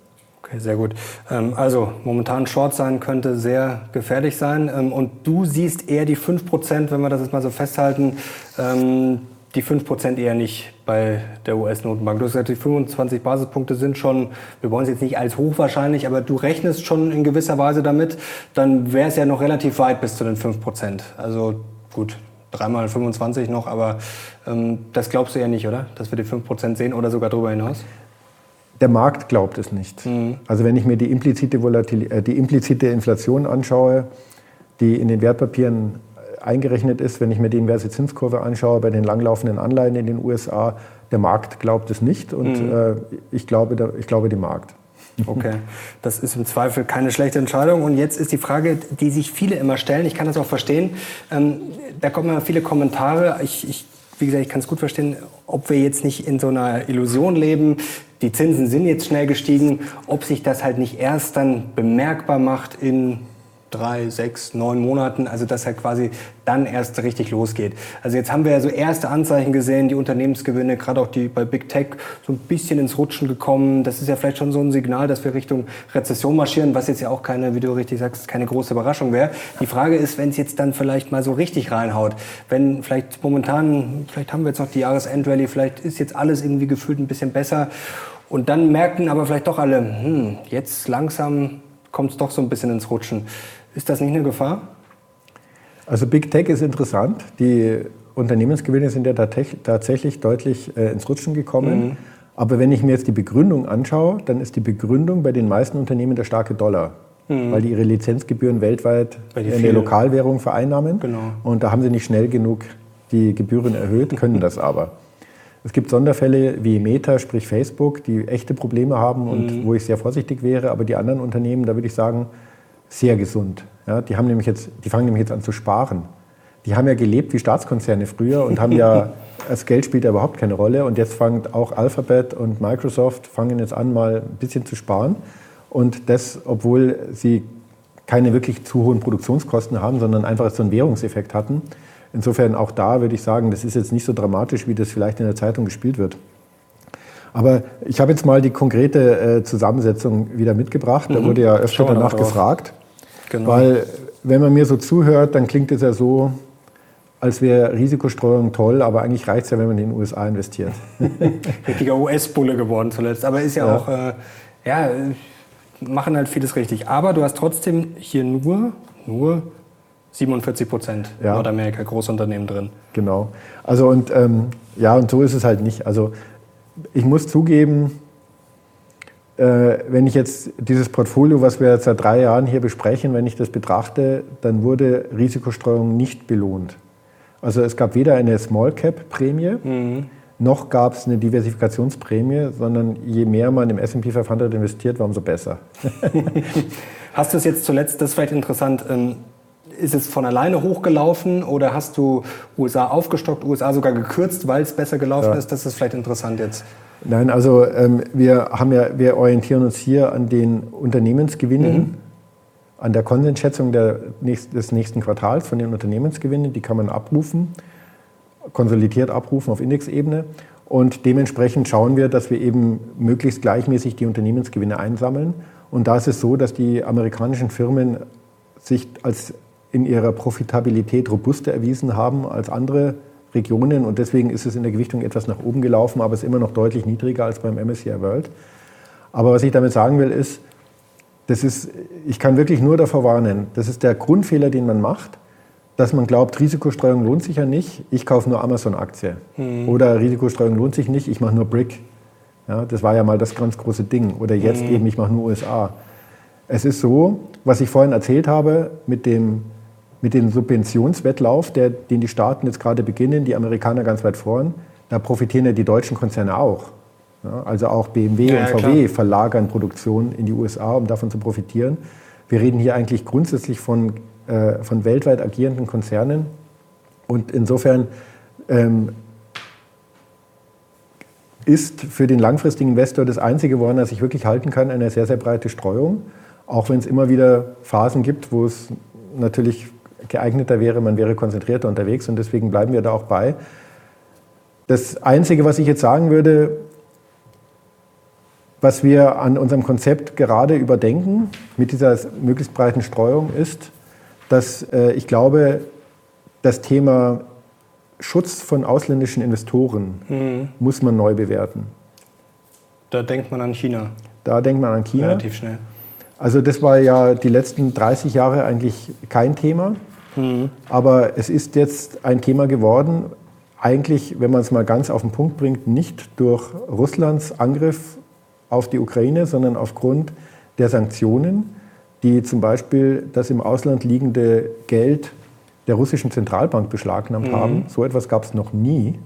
[SPEAKER 2] Okay, sehr gut. Ähm, also momentan Short sein könnte sehr gefährlich sein. Ähm, und du siehst eher die 5%, wenn wir das jetzt mal so festhalten, ähm, die 5% eher nicht bei der US-Notenbank. Du hast gesagt, die 25 Basispunkte sind schon, wir wollen es jetzt nicht als hochwahrscheinlich, aber du rechnest schon in gewisser Weise damit, dann wäre es ja noch relativ weit bis zu den 5%. Also gut, dreimal 25 noch, aber ähm, das glaubst du ja nicht, oder? Dass wir die 5% sehen oder sogar darüber hinaus?
[SPEAKER 1] Der Markt glaubt es nicht. Mhm. Also wenn ich mir die implizite, Volatil äh, die implizite Inflation anschaue, die in den Wertpapieren äh, eingerechnet ist, wenn ich mir die inverse Zinskurve anschaue bei den langlaufenden Anleihen in den USA, der Markt glaubt es nicht und mhm. äh, ich, glaube, ich glaube dem Markt.
[SPEAKER 2] Okay, das ist im Zweifel keine schlechte Entscheidung. Und jetzt ist die Frage, die sich viele immer stellen, ich kann das auch verstehen, ähm, da kommen immer viele Kommentare, ich, ich wie gesagt, ich kann es gut verstehen, ob wir jetzt nicht in so einer Illusion leben, die Zinsen sind jetzt schnell gestiegen, ob sich das halt nicht erst dann bemerkbar macht in drei, sechs, neun Monaten, also dass halt quasi dann erst richtig losgeht. Also jetzt haben wir ja so erste Anzeichen gesehen, die Unternehmensgewinne, gerade auch die bei Big Tech, so ein bisschen ins Rutschen gekommen. Das ist ja vielleicht schon so ein Signal, dass wir Richtung Rezession marschieren, was jetzt ja auch keine, wie du richtig sagst, keine große Überraschung wäre. Die Frage ist, wenn es jetzt dann vielleicht mal so richtig reinhaut, wenn vielleicht momentan, vielleicht haben wir jetzt noch die Jahresendrallye, vielleicht ist jetzt alles irgendwie gefühlt ein bisschen besser und dann merken aber vielleicht doch alle, hm, jetzt langsam kommt es doch so ein bisschen ins Rutschen. Ist das nicht eine Gefahr?
[SPEAKER 1] Also Big Tech ist interessant. Die Unternehmensgewinne sind ja tatsächlich deutlich äh, ins Rutschen gekommen. Mhm. Aber wenn ich mir jetzt die Begründung anschaue, dann ist die Begründung bei den meisten Unternehmen der starke Dollar. Mhm. Weil die ihre Lizenzgebühren weltweit in der Lokalwährung vereinnahmen. Genau. Und da haben sie nicht schnell genug die Gebühren erhöht, können das aber. Es gibt Sonderfälle wie Meta, sprich Facebook, die echte Probleme haben und mhm. wo ich sehr vorsichtig wäre. Aber die anderen Unternehmen, da würde ich sagen, sehr gesund. Ja, die, haben nämlich jetzt, die fangen nämlich jetzt an zu sparen. Die haben ja gelebt wie Staatskonzerne früher und haben ja, das Geld spielt ja überhaupt keine Rolle. Und jetzt fangen auch Alphabet und Microsoft fangen jetzt an, mal ein bisschen zu sparen. Und das, obwohl sie keine wirklich zu hohen Produktionskosten haben, sondern einfach so einen Währungseffekt hatten. Insofern auch da würde ich sagen, das ist jetzt nicht so dramatisch, wie das vielleicht in der Zeitung gespielt wird. Aber ich habe jetzt mal die konkrete äh, Zusammensetzung wieder mitgebracht. Da mhm. wurde ja öfter danach gefragt. Genau. Weil wenn man mir so zuhört, dann klingt es ja so, als wäre Risikostreuung toll, aber eigentlich reicht es ja, wenn man in den USA investiert.
[SPEAKER 2] Richtiger US-Bulle geworden zuletzt. Aber ist ja, ja. auch, äh, ja, machen halt vieles richtig. Aber du hast trotzdem hier nur, nur 47 Prozent ja. Nordamerika Großunternehmen drin.
[SPEAKER 1] Genau. Also und ähm, ja, und so ist es halt nicht. Also ich muss zugeben, wenn ich jetzt dieses Portfolio, was wir jetzt seit drei Jahren hier besprechen, wenn ich das betrachte, dann wurde Risikostreuung nicht belohnt. Also es gab weder eine Small Cap Prämie, mhm. noch gab es eine Diversifikationsprämie, sondern je mehr man im S&P 500 investiert, war umso besser.
[SPEAKER 2] Hast du es jetzt zuletzt, das ist vielleicht interessant, ähm, ist es von alleine hochgelaufen oder hast du USA aufgestockt, USA sogar gekürzt, weil es besser gelaufen ja. ist? Das ist vielleicht interessant jetzt.
[SPEAKER 1] Nein, also ähm, wir haben ja, wir orientieren uns hier an den Unternehmensgewinnen, mhm. an der Konsensschätzung der nächst, des nächsten Quartals von den Unternehmensgewinnen. Die kann man abrufen, konsolidiert abrufen auf Indexebene. Und dementsprechend schauen wir, dass wir eben möglichst gleichmäßig die Unternehmensgewinne einsammeln. Und da ist es so, dass die amerikanischen Firmen sich als in ihrer Profitabilität robuster erwiesen haben als andere Regionen und deswegen ist es in der Gewichtung etwas nach oben gelaufen, aber es ist immer noch deutlich niedriger als beim MSCI World. Aber was ich damit sagen will, ist, das ist, ich kann wirklich nur davor warnen, das ist der Grundfehler, den man macht, dass man glaubt, Risikostreuung lohnt sich ja nicht, ich kaufe nur Amazon-Aktie. Hm. Oder Risikostreuung lohnt sich nicht, ich mache nur Brick. Ja, das war ja mal das ganz große Ding. Oder jetzt hm. eben, ich mache nur USA. Es ist so, was ich vorhin erzählt habe, mit dem mit dem Subventionswettlauf, der, den die Staaten jetzt gerade beginnen, die Amerikaner ganz weit vorn, da profitieren ja die deutschen Konzerne auch. Ja, also auch BMW ja, und VW klar. verlagern Produktion in die USA, um davon zu profitieren. Wir reden hier eigentlich grundsätzlich von, äh, von weltweit agierenden Konzernen. Und insofern ähm, ist für den langfristigen Investor das Einzige, woran er sich wirklich halten kann, eine sehr, sehr breite Streuung. Auch wenn es immer wieder Phasen gibt, wo es natürlich geeigneter wäre, man wäre konzentrierter unterwegs und deswegen bleiben wir da auch bei. Das Einzige, was ich jetzt sagen würde, was wir an unserem Konzept gerade überdenken mit dieser möglichst breiten Streuung ist, dass äh, ich glaube, das Thema Schutz von ausländischen Investoren mhm. muss man neu bewerten.
[SPEAKER 2] Da denkt man an China.
[SPEAKER 1] Da denkt man an China.
[SPEAKER 2] Relativ schnell.
[SPEAKER 1] Also das war ja die letzten 30 Jahre eigentlich kein Thema. Mhm. Aber es ist jetzt ein Thema geworden, eigentlich, wenn man es mal ganz auf den Punkt bringt, nicht durch Russlands Angriff auf die Ukraine, sondern aufgrund der Sanktionen, die zum Beispiel das im Ausland liegende Geld der russischen Zentralbank beschlagnahmt mhm. haben. So etwas gab es noch nie.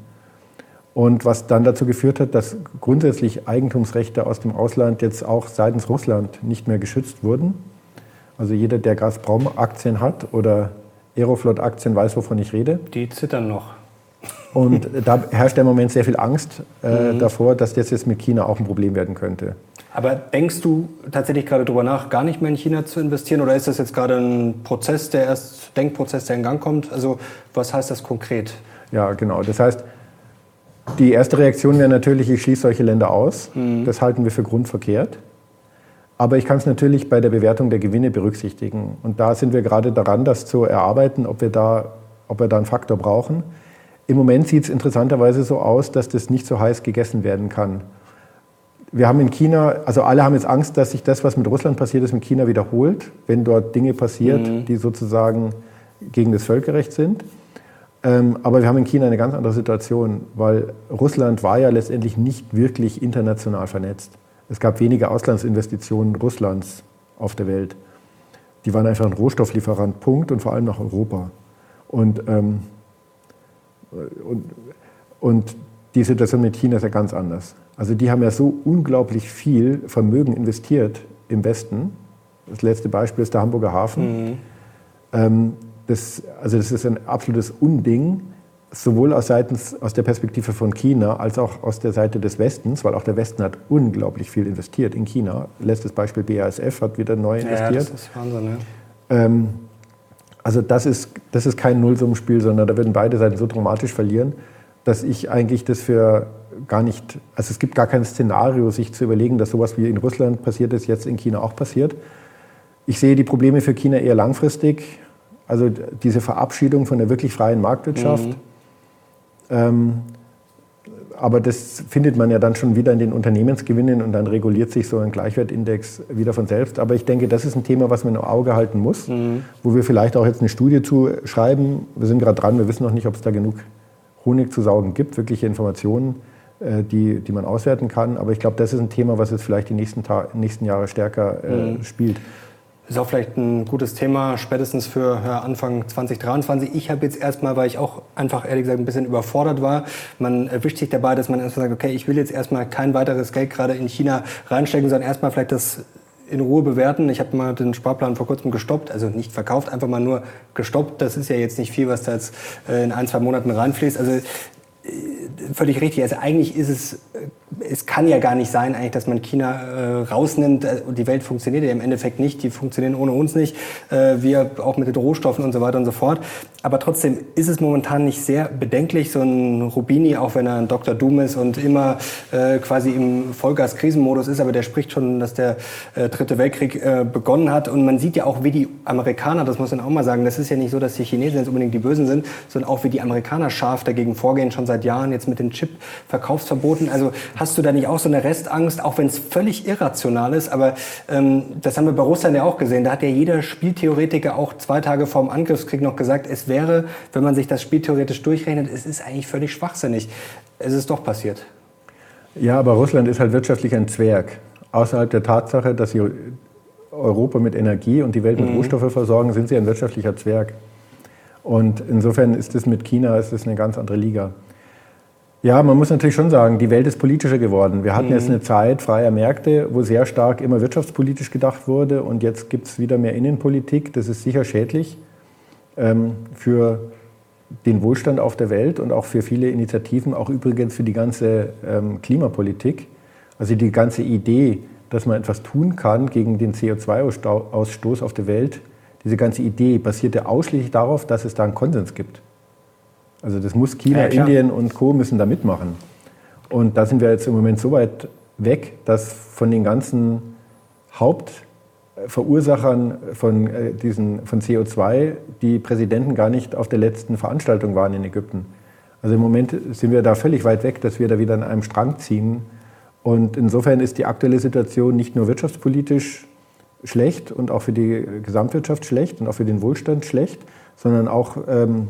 [SPEAKER 1] Und was dann dazu geführt hat, dass grundsätzlich Eigentumsrechte aus dem Ausland jetzt auch seitens Russland nicht mehr geschützt wurden. Also jeder, der Gazprom-Aktien hat oder Aeroflot-Aktien weiß, wovon ich rede.
[SPEAKER 2] Die zittern noch.
[SPEAKER 1] Und da herrscht im Moment sehr viel Angst äh, mhm. davor, dass das jetzt mit China auch ein Problem werden könnte.
[SPEAKER 2] Aber denkst du tatsächlich gerade darüber nach, gar nicht mehr in China zu investieren? Oder ist das jetzt gerade ein Prozess, der erst, Denkprozess, der in Gang kommt? Also was heißt das konkret?
[SPEAKER 1] Ja, genau. Das heißt, die erste Reaktion wäre natürlich, ich schließe solche Länder aus. Mhm. Das halten wir für grundverkehrt. Aber ich kann es natürlich bei der Bewertung der Gewinne berücksichtigen. Und da sind wir gerade daran, das zu erarbeiten, ob wir da, ob wir da einen Faktor brauchen. Im Moment sieht es interessanterweise so aus, dass das nicht so heiß gegessen werden kann. Wir haben in China, also alle haben jetzt Angst, dass sich das, was mit Russland passiert ist, mit China wiederholt, wenn dort Dinge passiert, mhm. die sozusagen gegen das Völkerrecht sind. Ähm, aber wir haben in China eine ganz andere Situation, weil Russland war ja letztendlich nicht wirklich international vernetzt. Es gab wenige Auslandsinvestitionen Russlands auf der Welt. Die waren einfach ein Rohstofflieferant, Punkt, und vor allem nach Europa. Und, ähm, und, und die Situation mit China ist ja ganz anders. Also die haben ja so unglaublich viel Vermögen investiert im Westen. Das letzte Beispiel ist der Hamburger Hafen. Mhm. Ähm, das, also das ist ein absolutes Unding sowohl aus, seitens, aus der Perspektive von China als auch aus der Seite des Westens, weil auch der Westen hat unglaublich viel investiert in China. Letztes Beispiel BASF hat wieder neu investiert. Ja, das ist Wahnsinn, Ähm, also das ist, das ist kein Nullsummenspiel, sondern da würden beide Seiten so dramatisch verlieren, dass ich eigentlich das für gar nicht, also es gibt gar kein Szenario, sich zu überlegen, dass sowas wie in Russland passiert ist, jetzt in China auch passiert. Ich sehe die Probleme für China eher langfristig, also diese Verabschiedung von der wirklich freien Marktwirtschaft. Mhm. Ähm, aber das findet man ja dann schon wieder in den Unternehmensgewinnen und dann reguliert sich so ein Gleichwertindex wieder von selbst. Aber ich denke, das ist ein Thema, was man im Auge halten muss, mhm. wo wir vielleicht auch jetzt eine Studie zu schreiben. Wir sind gerade dran, wir wissen noch nicht, ob es da genug Honig zu saugen gibt, wirkliche Informationen, äh, die, die man auswerten kann. Aber ich glaube, das ist ein Thema, was jetzt vielleicht die nächsten, nächsten Jahre stärker äh, mhm. spielt.
[SPEAKER 2] Ist auch vielleicht ein gutes Thema, spätestens für Anfang 2023. Ich habe jetzt erstmal, weil ich auch einfach ehrlich gesagt ein bisschen überfordert war, man erwischt sich dabei, dass man erstmal sagt, okay, ich will jetzt erstmal kein weiteres Geld gerade in China reinstecken, sondern erstmal vielleicht das in Ruhe bewerten. Ich habe mal den Sparplan vor kurzem gestoppt, also nicht verkauft, einfach mal nur gestoppt. Das ist ja jetzt nicht viel, was da jetzt äh, in ein, zwei Monaten reinfließt. Also äh, völlig richtig. Also eigentlich ist es es kann ja gar nicht sein, eigentlich, dass man China äh, rausnimmt. Äh, die Welt funktioniert ja im Endeffekt nicht. Die funktionieren ohne uns nicht. Äh, wir auch mit den Rohstoffen und so weiter und so fort. Aber trotzdem ist es momentan nicht sehr bedenklich. So ein Rubini, auch wenn er ein Dr. Doom ist und immer äh, quasi im Vollgas-Krisenmodus ist, aber der spricht schon, dass der äh, Dritte Weltkrieg äh, begonnen hat. Und man sieht ja auch, wie die Amerikaner, das muss man auch mal sagen, das ist ja nicht so, dass die Chinesen jetzt unbedingt die Bösen sind, sondern auch wie die Amerikaner scharf dagegen vorgehen, schon seit Jahren jetzt mit den Chip-Verkaufsverboten. Also Hast du da nicht auch so eine Restangst, auch wenn es völlig irrational ist? Aber ähm, das haben wir bei Russland ja auch gesehen. Da hat ja jeder Spieltheoretiker auch zwei Tage vor dem Angriffskrieg noch gesagt, es wäre, wenn man sich das spieltheoretisch durchrechnet, es ist eigentlich völlig schwachsinnig. Es ist doch passiert.
[SPEAKER 1] Ja, aber Russland ist halt wirtschaftlich ein Zwerg. Außerhalb der Tatsache, dass sie Europa mit Energie und die Welt mit mhm. Rohstoffe versorgen, sind sie ein wirtschaftlicher Zwerg. Und insofern ist es mit China ist es eine ganz andere Liga. Ja, man muss natürlich schon sagen, die Welt ist politischer geworden. Wir hatten mhm. jetzt eine Zeit freier Märkte, wo sehr stark immer wirtschaftspolitisch gedacht wurde und jetzt gibt es wieder mehr Innenpolitik. Das ist sicher schädlich ähm, für den Wohlstand auf der Welt und auch für viele Initiativen, auch übrigens für die ganze ähm, Klimapolitik. Also die ganze Idee, dass man etwas tun kann gegen den CO2-Ausstoß auf der Welt, diese ganze Idee basierte ausschließlich darauf, dass es da einen Konsens gibt. Also das muss China, ja, Indien und Co. müssen da mitmachen. Und da sind wir jetzt im Moment so weit weg, dass von den ganzen Hauptverursachern von, äh, diesen, von CO2 die Präsidenten gar nicht auf der letzten Veranstaltung waren in Ägypten. Also im Moment sind wir da völlig weit weg, dass wir da wieder an einem Strang ziehen. Und insofern ist die aktuelle Situation nicht nur wirtschaftspolitisch schlecht und auch für die Gesamtwirtschaft schlecht und auch für den Wohlstand schlecht, sondern auch ähm, äh,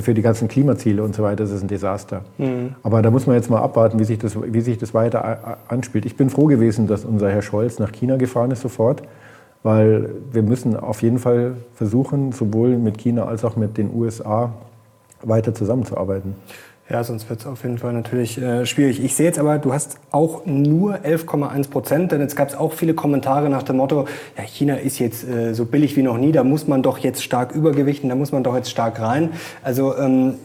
[SPEAKER 1] für die ganzen Klimaziele und so weiter, das ist ein Desaster. Mhm. Aber da muss man jetzt mal abwarten, wie sich, das, wie sich das weiter anspielt. Ich bin froh gewesen, dass unser Herr Scholz nach China gefahren ist sofort, weil wir müssen auf jeden Fall versuchen, sowohl mit China als auch mit den USA weiter zusammenzuarbeiten.
[SPEAKER 2] Ja, sonst wird es auf jeden Fall natürlich äh, schwierig. Ich sehe jetzt aber, du hast auch nur 11,1 Prozent, denn jetzt gab es auch viele Kommentare nach dem Motto, ja, China ist jetzt äh, so billig wie noch nie, da muss man doch jetzt stark übergewichten, da muss man doch jetzt stark rein. Also ähm,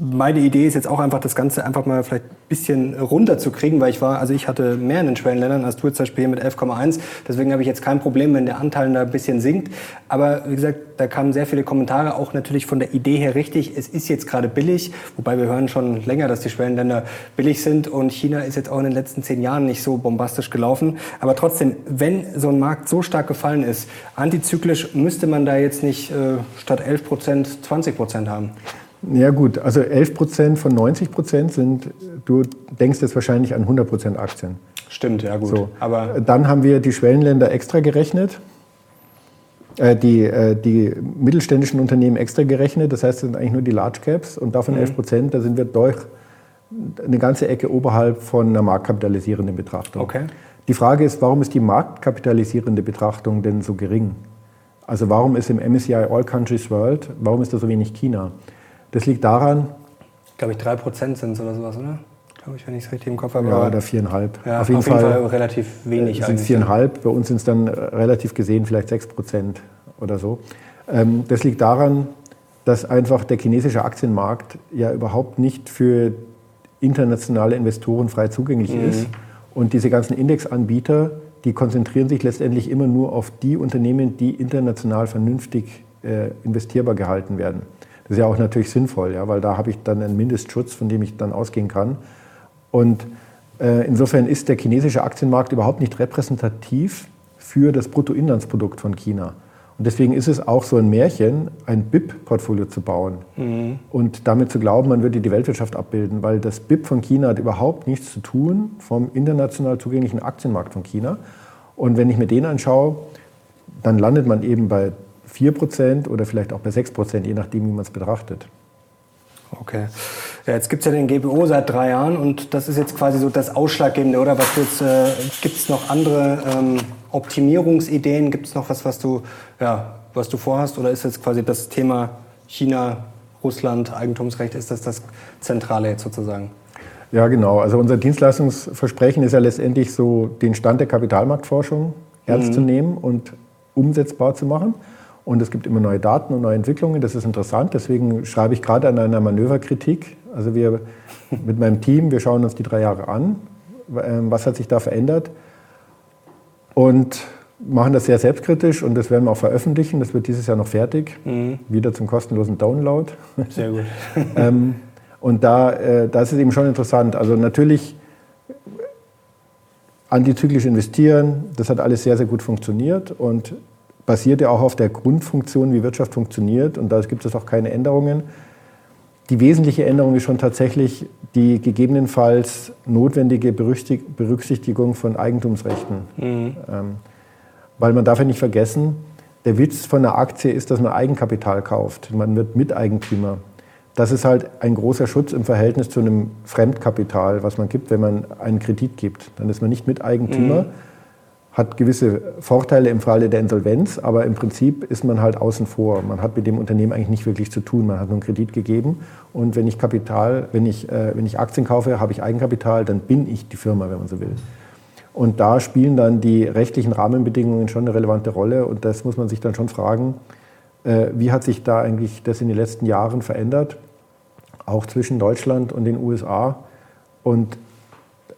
[SPEAKER 2] meine Idee ist jetzt auch einfach, das Ganze einfach mal vielleicht ein bisschen runterzukriegen, weil ich war, also ich hatte mehr in den Schwellenländern als du zum Beispiel mit 11,1. Deswegen habe ich jetzt kein Problem, wenn der Anteil da ein bisschen sinkt. Aber wie gesagt, da kamen sehr viele Kommentare, auch natürlich von der Idee her richtig. Es ist jetzt gerade billig, wobei wir hören schon länger, dass die Schwellenländer billig sind und China ist jetzt auch in den letzten zehn Jahren nicht so bombastisch gelaufen. Aber trotzdem, wenn so ein Markt so stark gefallen ist, antizyklisch müsste man da jetzt nicht äh, statt 11 Prozent 20 Prozent haben.
[SPEAKER 1] Ja gut, also 11 Prozent von 90 Prozent sind, du denkst jetzt wahrscheinlich an 100 Prozent Aktien.
[SPEAKER 2] Stimmt, ja gut.
[SPEAKER 1] So. Aber Dann haben wir die Schwellenländer extra gerechnet, äh, die, äh, die mittelständischen Unternehmen extra gerechnet, das heißt, das sind eigentlich nur die Large Caps und davon mhm. 11 Prozent, da sind wir durch eine ganze Ecke oberhalb von einer marktkapitalisierenden Betrachtung.
[SPEAKER 2] Okay.
[SPEAKER 1] Die Frage ist, warum ist die marktkapitalisierende Betrachtung denn so gering? Also warum ist im MSCI All Countries World, warum ist da so wenig China? Das liegt daran.
[SPEAKER 2] Glaube ich, drei Prozent sind es oder sowas, oder? Glaube ich, wenn ich es richtig im Kopf habe.
[SPEAKER 1] Ja, oder viereinhalb.
[SPEAKER 2] Ja, auf jeden, auf jeden Fall, Fall, relativ wenig.
[SPEAKER 1] Sind viereinhalb. Bei uns sind es dann relativ gesehen vielleicht sechs Prozent oder so. Ähm, das liegt daran, dass einfach der chinesische Aktienmarkt ja überhaupt nicht für internationale Investoren frei zugänglich mhm. ist. Und diese ganzen Indexanbieter, die konzentrieren sich letztendlich immer nur auf die Unternehmen, die international vernünftig äh, investierbar gehalten werden. Das ist ja auch natürlich sinnvoll, ja, weil da habe ich dann einen Mindestschutz, von dem ich dann ausgehen kann. Und äh, insofern ist der chinesische Aktienmarkt überhaupt nicht repräsentativ für das Bruttoinlandsprodukt von China. Und deswegen ist es auch so ein Märchen, ein BIP-Portfolio zu bauen mhm. und damit zu glauben, man würde die Weltwirtschaft abbilden, weil das BIP von China hat überhaupt nichts zu tun vom international zugänglichen Aktienmarkt von China. Und wenn ich mir den anschaue, dann landet man eben bei 4% oder vielleicht auch bei 6%, je nachdem, wie man es betrachtet.
[SPEAKER 2] Okay. Ja, jetzt gibt es ja den GPO seit drei Jahren und das ist jetzt quasi so das Ausschlaggebende, oder? Was äh, gibt es noch andere ähm, Optimierungsideen? Gibt es noch was, was du, ja, was du vorhast? Oder ist jetzt quasi das Thema China, Russland, Eigentumsrecht, ist das das Zentrale jetzt sozusagen?
[SPEAKER 1] Ja, genau. Also unser Dienstleistungsversprechen ist ja letztendlich so, den Stand der Kapitalmarktforschung ernst mhm. zu nehmen und umsetzbar zu machen. Und es gibt immer neue Daten und neue Entwicklungen. Das ist interessant. Deswegen schreibe ich gerade an einer Manöverkritik. Also wir mit meinem Team, wir schauen uns die drei Jahre an. Ähm, was hat sich da verändert? Und machen das sehr selbstkritisch und das werden wir auch veröffentlichen. Das wird dieses Jahr noch fertig. Mhm. Wieder zum kostenlosen Download.
[SPEAKER 2] Sehr gut.
[SPEAKER 1] ähm, und da, äh, das ist eben schon interessant. Also natürlich antizyklisch investieren, das hat alles sehr, sehr gut funktioniert und basiert ja auch auf der Grundfunktion, wie Wirtschaft funktioniert. Und da gibt es auch keine Änderungen. Die wesentliche Änderung ist schon tatsächlich die gegebenenfalls notwendige Berücksichtigung von Eigentumsrechten. Mhm. Ähm, weil man darf ja nicht vergessen, der Witz von einer Aktie ist, dass man Eigenkapital kauft. Man wird Miteigentümer. Das ist halt ein großer Schutz im Verhältnis zu einem Fremdkapital, was man gibt, wenn man einen Kredit gibt. Dann ist man nicht Miteigentümer. Mhm hat gewisse Vorteile im Falle der Insolvenz, aber im Prinzip ist man halt außen vor. Man hat mit dem Unternehmen eigentlich nicht wirklich zu tun. Man hat nur einen Kredit gegeben und wenn ich Kapital, wenn ich, äh, wenn ich Aktien kaufe, habe ich Eigenkapital, dann bin ich die Firma, wenn man so will. Und da spielen dann die rechtlichen Rahmenbedingungen schon eine relevante Rolle und das muss man sich dann schon fragen, äh, wie hat sich da eigentlich das in den letzten Jahren verändert, auch zwischen Deutschland und den USA und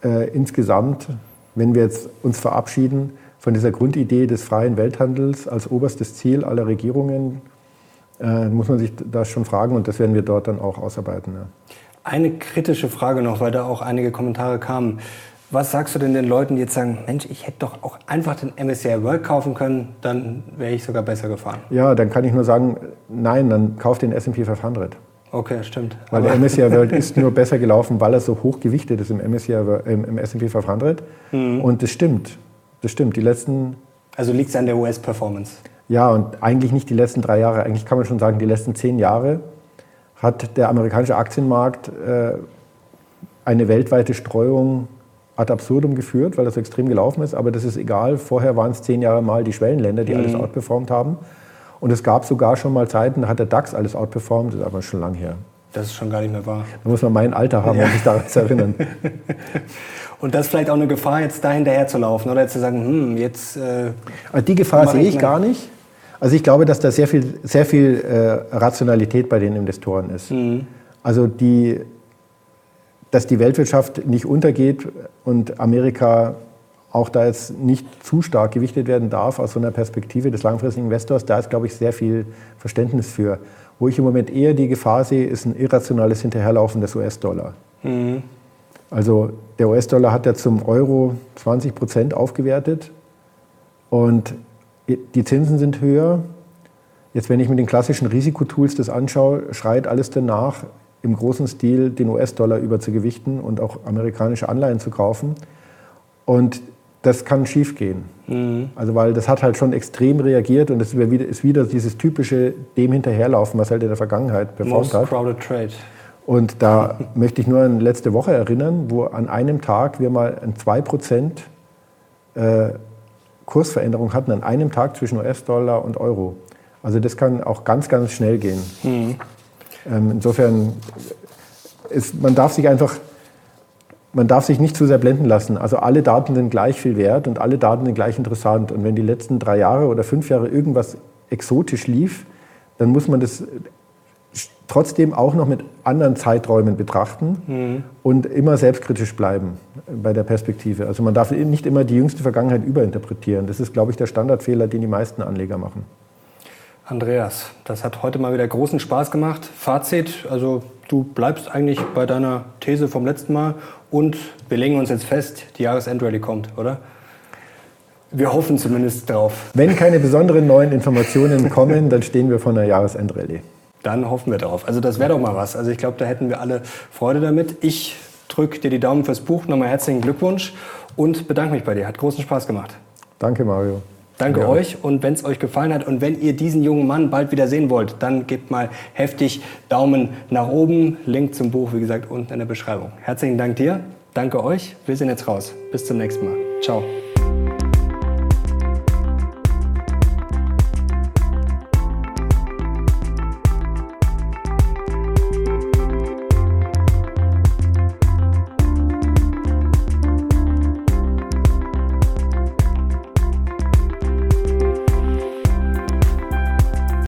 [SPEAKER 1] äh, insgesamt wenn wir jetzt uns verabschieden von dieser Grundidee des freien Welthandels als oberstes Ziel aller Regierungen, äh, muss man sich das schon fragen und das werden wir dort dann auch ausarbeiten. Ja.
[SPEAKER 2] Eine kritische Frage noch, weil da auch einige Kommentare kamen. Was sagst du denn den Leuten, die jetzt sagen, Mensch, ich hätte doch auch einfach den MSCI World kaufen können, dann wäre ich sogar besser gefahren?
[SPEAKER 1] Ja, dann kann ich nur sagen, nein, dann kauf den S&P 500.
[SPEAKER 2] Okay, stimmt.
[SPEAKER 1] Weil der MSCI World ist nur besser gelaufen, weil er so hoch gewichtet ist im MSCI, im, im S&P 500. Mhm. Und das stimmt. Das stimmt. Die letzten...
[SPEAKER 2] Also liegt es an der US-Performance?
[SPEAKER 1] Ja, und eigentlich nicht die letzten drei Jahre. Eigentlich kann man schon sagen, die letzten zehn Jahre hat der amerikanische Aktienmarkt äh, eine weltweite Streuung ad absurdum geführt, weil das so extrem gelaufen ist. Aber das ist egal. Vorher waren es zehn Jahre mal die Schwellenländer, die mhm. alles outperformt haben. Und es gab sogar schon mal Zeiten, da hat der DAX alles outperformt, das ist aber schon lang her.
[SPEAKER 2] Das ist schon gar nicht mehr wahr.
[SPEAKER 1] Da muss man mein Alter haben, ja. um sich daran zu erinnern.
[SPEAKER 2] Und das ist vielleicht auch eine Gefahr, jetzt da hinterher zu laufen oder jetzt zu sagen, hm, jetzt. Äh,
[SPEAKER 1] die Gefahr sehe ich gar nicht. Also ich glaube, dass da sehr viel, sehr viel äh, Rationalität bei den Investoren ist. Mhm. Also die, dass die Weltwirtschaft nicht untergeht und Amerika auch da jetzt nicht zu stark gewichtet werden darf aus so einer Perspektive des langfristigen Investors, da ist, glaube ich, sehr viel Verständnis für. Wo ich im Moment eher die Gefahr sehe, ist ein irrationales Hinterherlaufen des US-Dollar. Mhm. Also der US-Dollar hat ja zum Euro 20 Prozent aufgewertet und die Zinsen sind höher. Jetzt, wenn ich mit den klassischen Risikotools das anschaue, schreit alles danach, im großen Stil den US-Dollar überzugewichten und auch amerikanische Anleihen zu kaufen. Und das kann schiefgehen. Mhm. Also weil das hat halt schon extrem reagiert und es ist wieder, dieses typische dem hinterherlaufen, was halt in der Vergangenheit performt hat.
[SPEAKER 2] crowded trade.
[SPEAKER 1] Und da möchte ich nur an letzte Woche erinnern, wo an einem Tag wir mal ein 2% äh, Kursveränderung hatten, an einem Tag zwischen US-Dollar und Euro. Also das kann auch ganz, ganz schnell gehen. Mhm. Ähm, insofern, ist, man darf sich einfach man darf sich nicht zu sehr blenden lassen. Also alle Daten sind gleich viel wert und alle Daten sind gleich interessant. Und wenn die letzten drei Jahre oder fünf Jahre irgendwas exotisch lief, dann muss man das trotzdem auch noch mit anderen Zeiträumen betrachten mhm. und immer selbstkritisch bleiben bei der Perspektive. Also man darf nicht immer die jüngste Vergangenheit überinterpretieren. Das ist, glaube ich, der Standardfehler, den die meisten Anleger machen.
[SPEAKER 2] Andreas, das hat heute mal wieder großen Spaß gemacht. Fazit, also du bleibst eigentlich bei deiner These vom letzten Mal und wir legen uns jetzt fest, die Jahresendrallye kommt, oder? Wir hoffen zumindest drauf.
[SPEAKER 1] Wenn keine besonderen neuen Informationen kommen, dann stehen wir vor einer Jahresendrallye.
[SPEAKER 2] Dann hoffen wir drauf. Also das wäre doch mal was. Also ich glaube, da hätten wir alle Freude damit. Ich drücke dir die Daumen fürs Buch. Nochmal herzlichen Glückwunsch und bedanke mich bei dir. Hat großen Spaß gemacht.
[SPEAKER 1] Danke, Mario.
[SPEAKER 2] Danke ja. euch und wenn es euch gefallen hat und wenn ihr diesen jungen Mann bald wieder sehen wollt, dann gebt mal heftig Daumen nach oben. Link zum Buch, wie gesagt, unten in der Beschreibung. Herzlichen Dank dir, danke euch. Wir sind jetzt raus. Bis zum nächsten Mal. Ciao.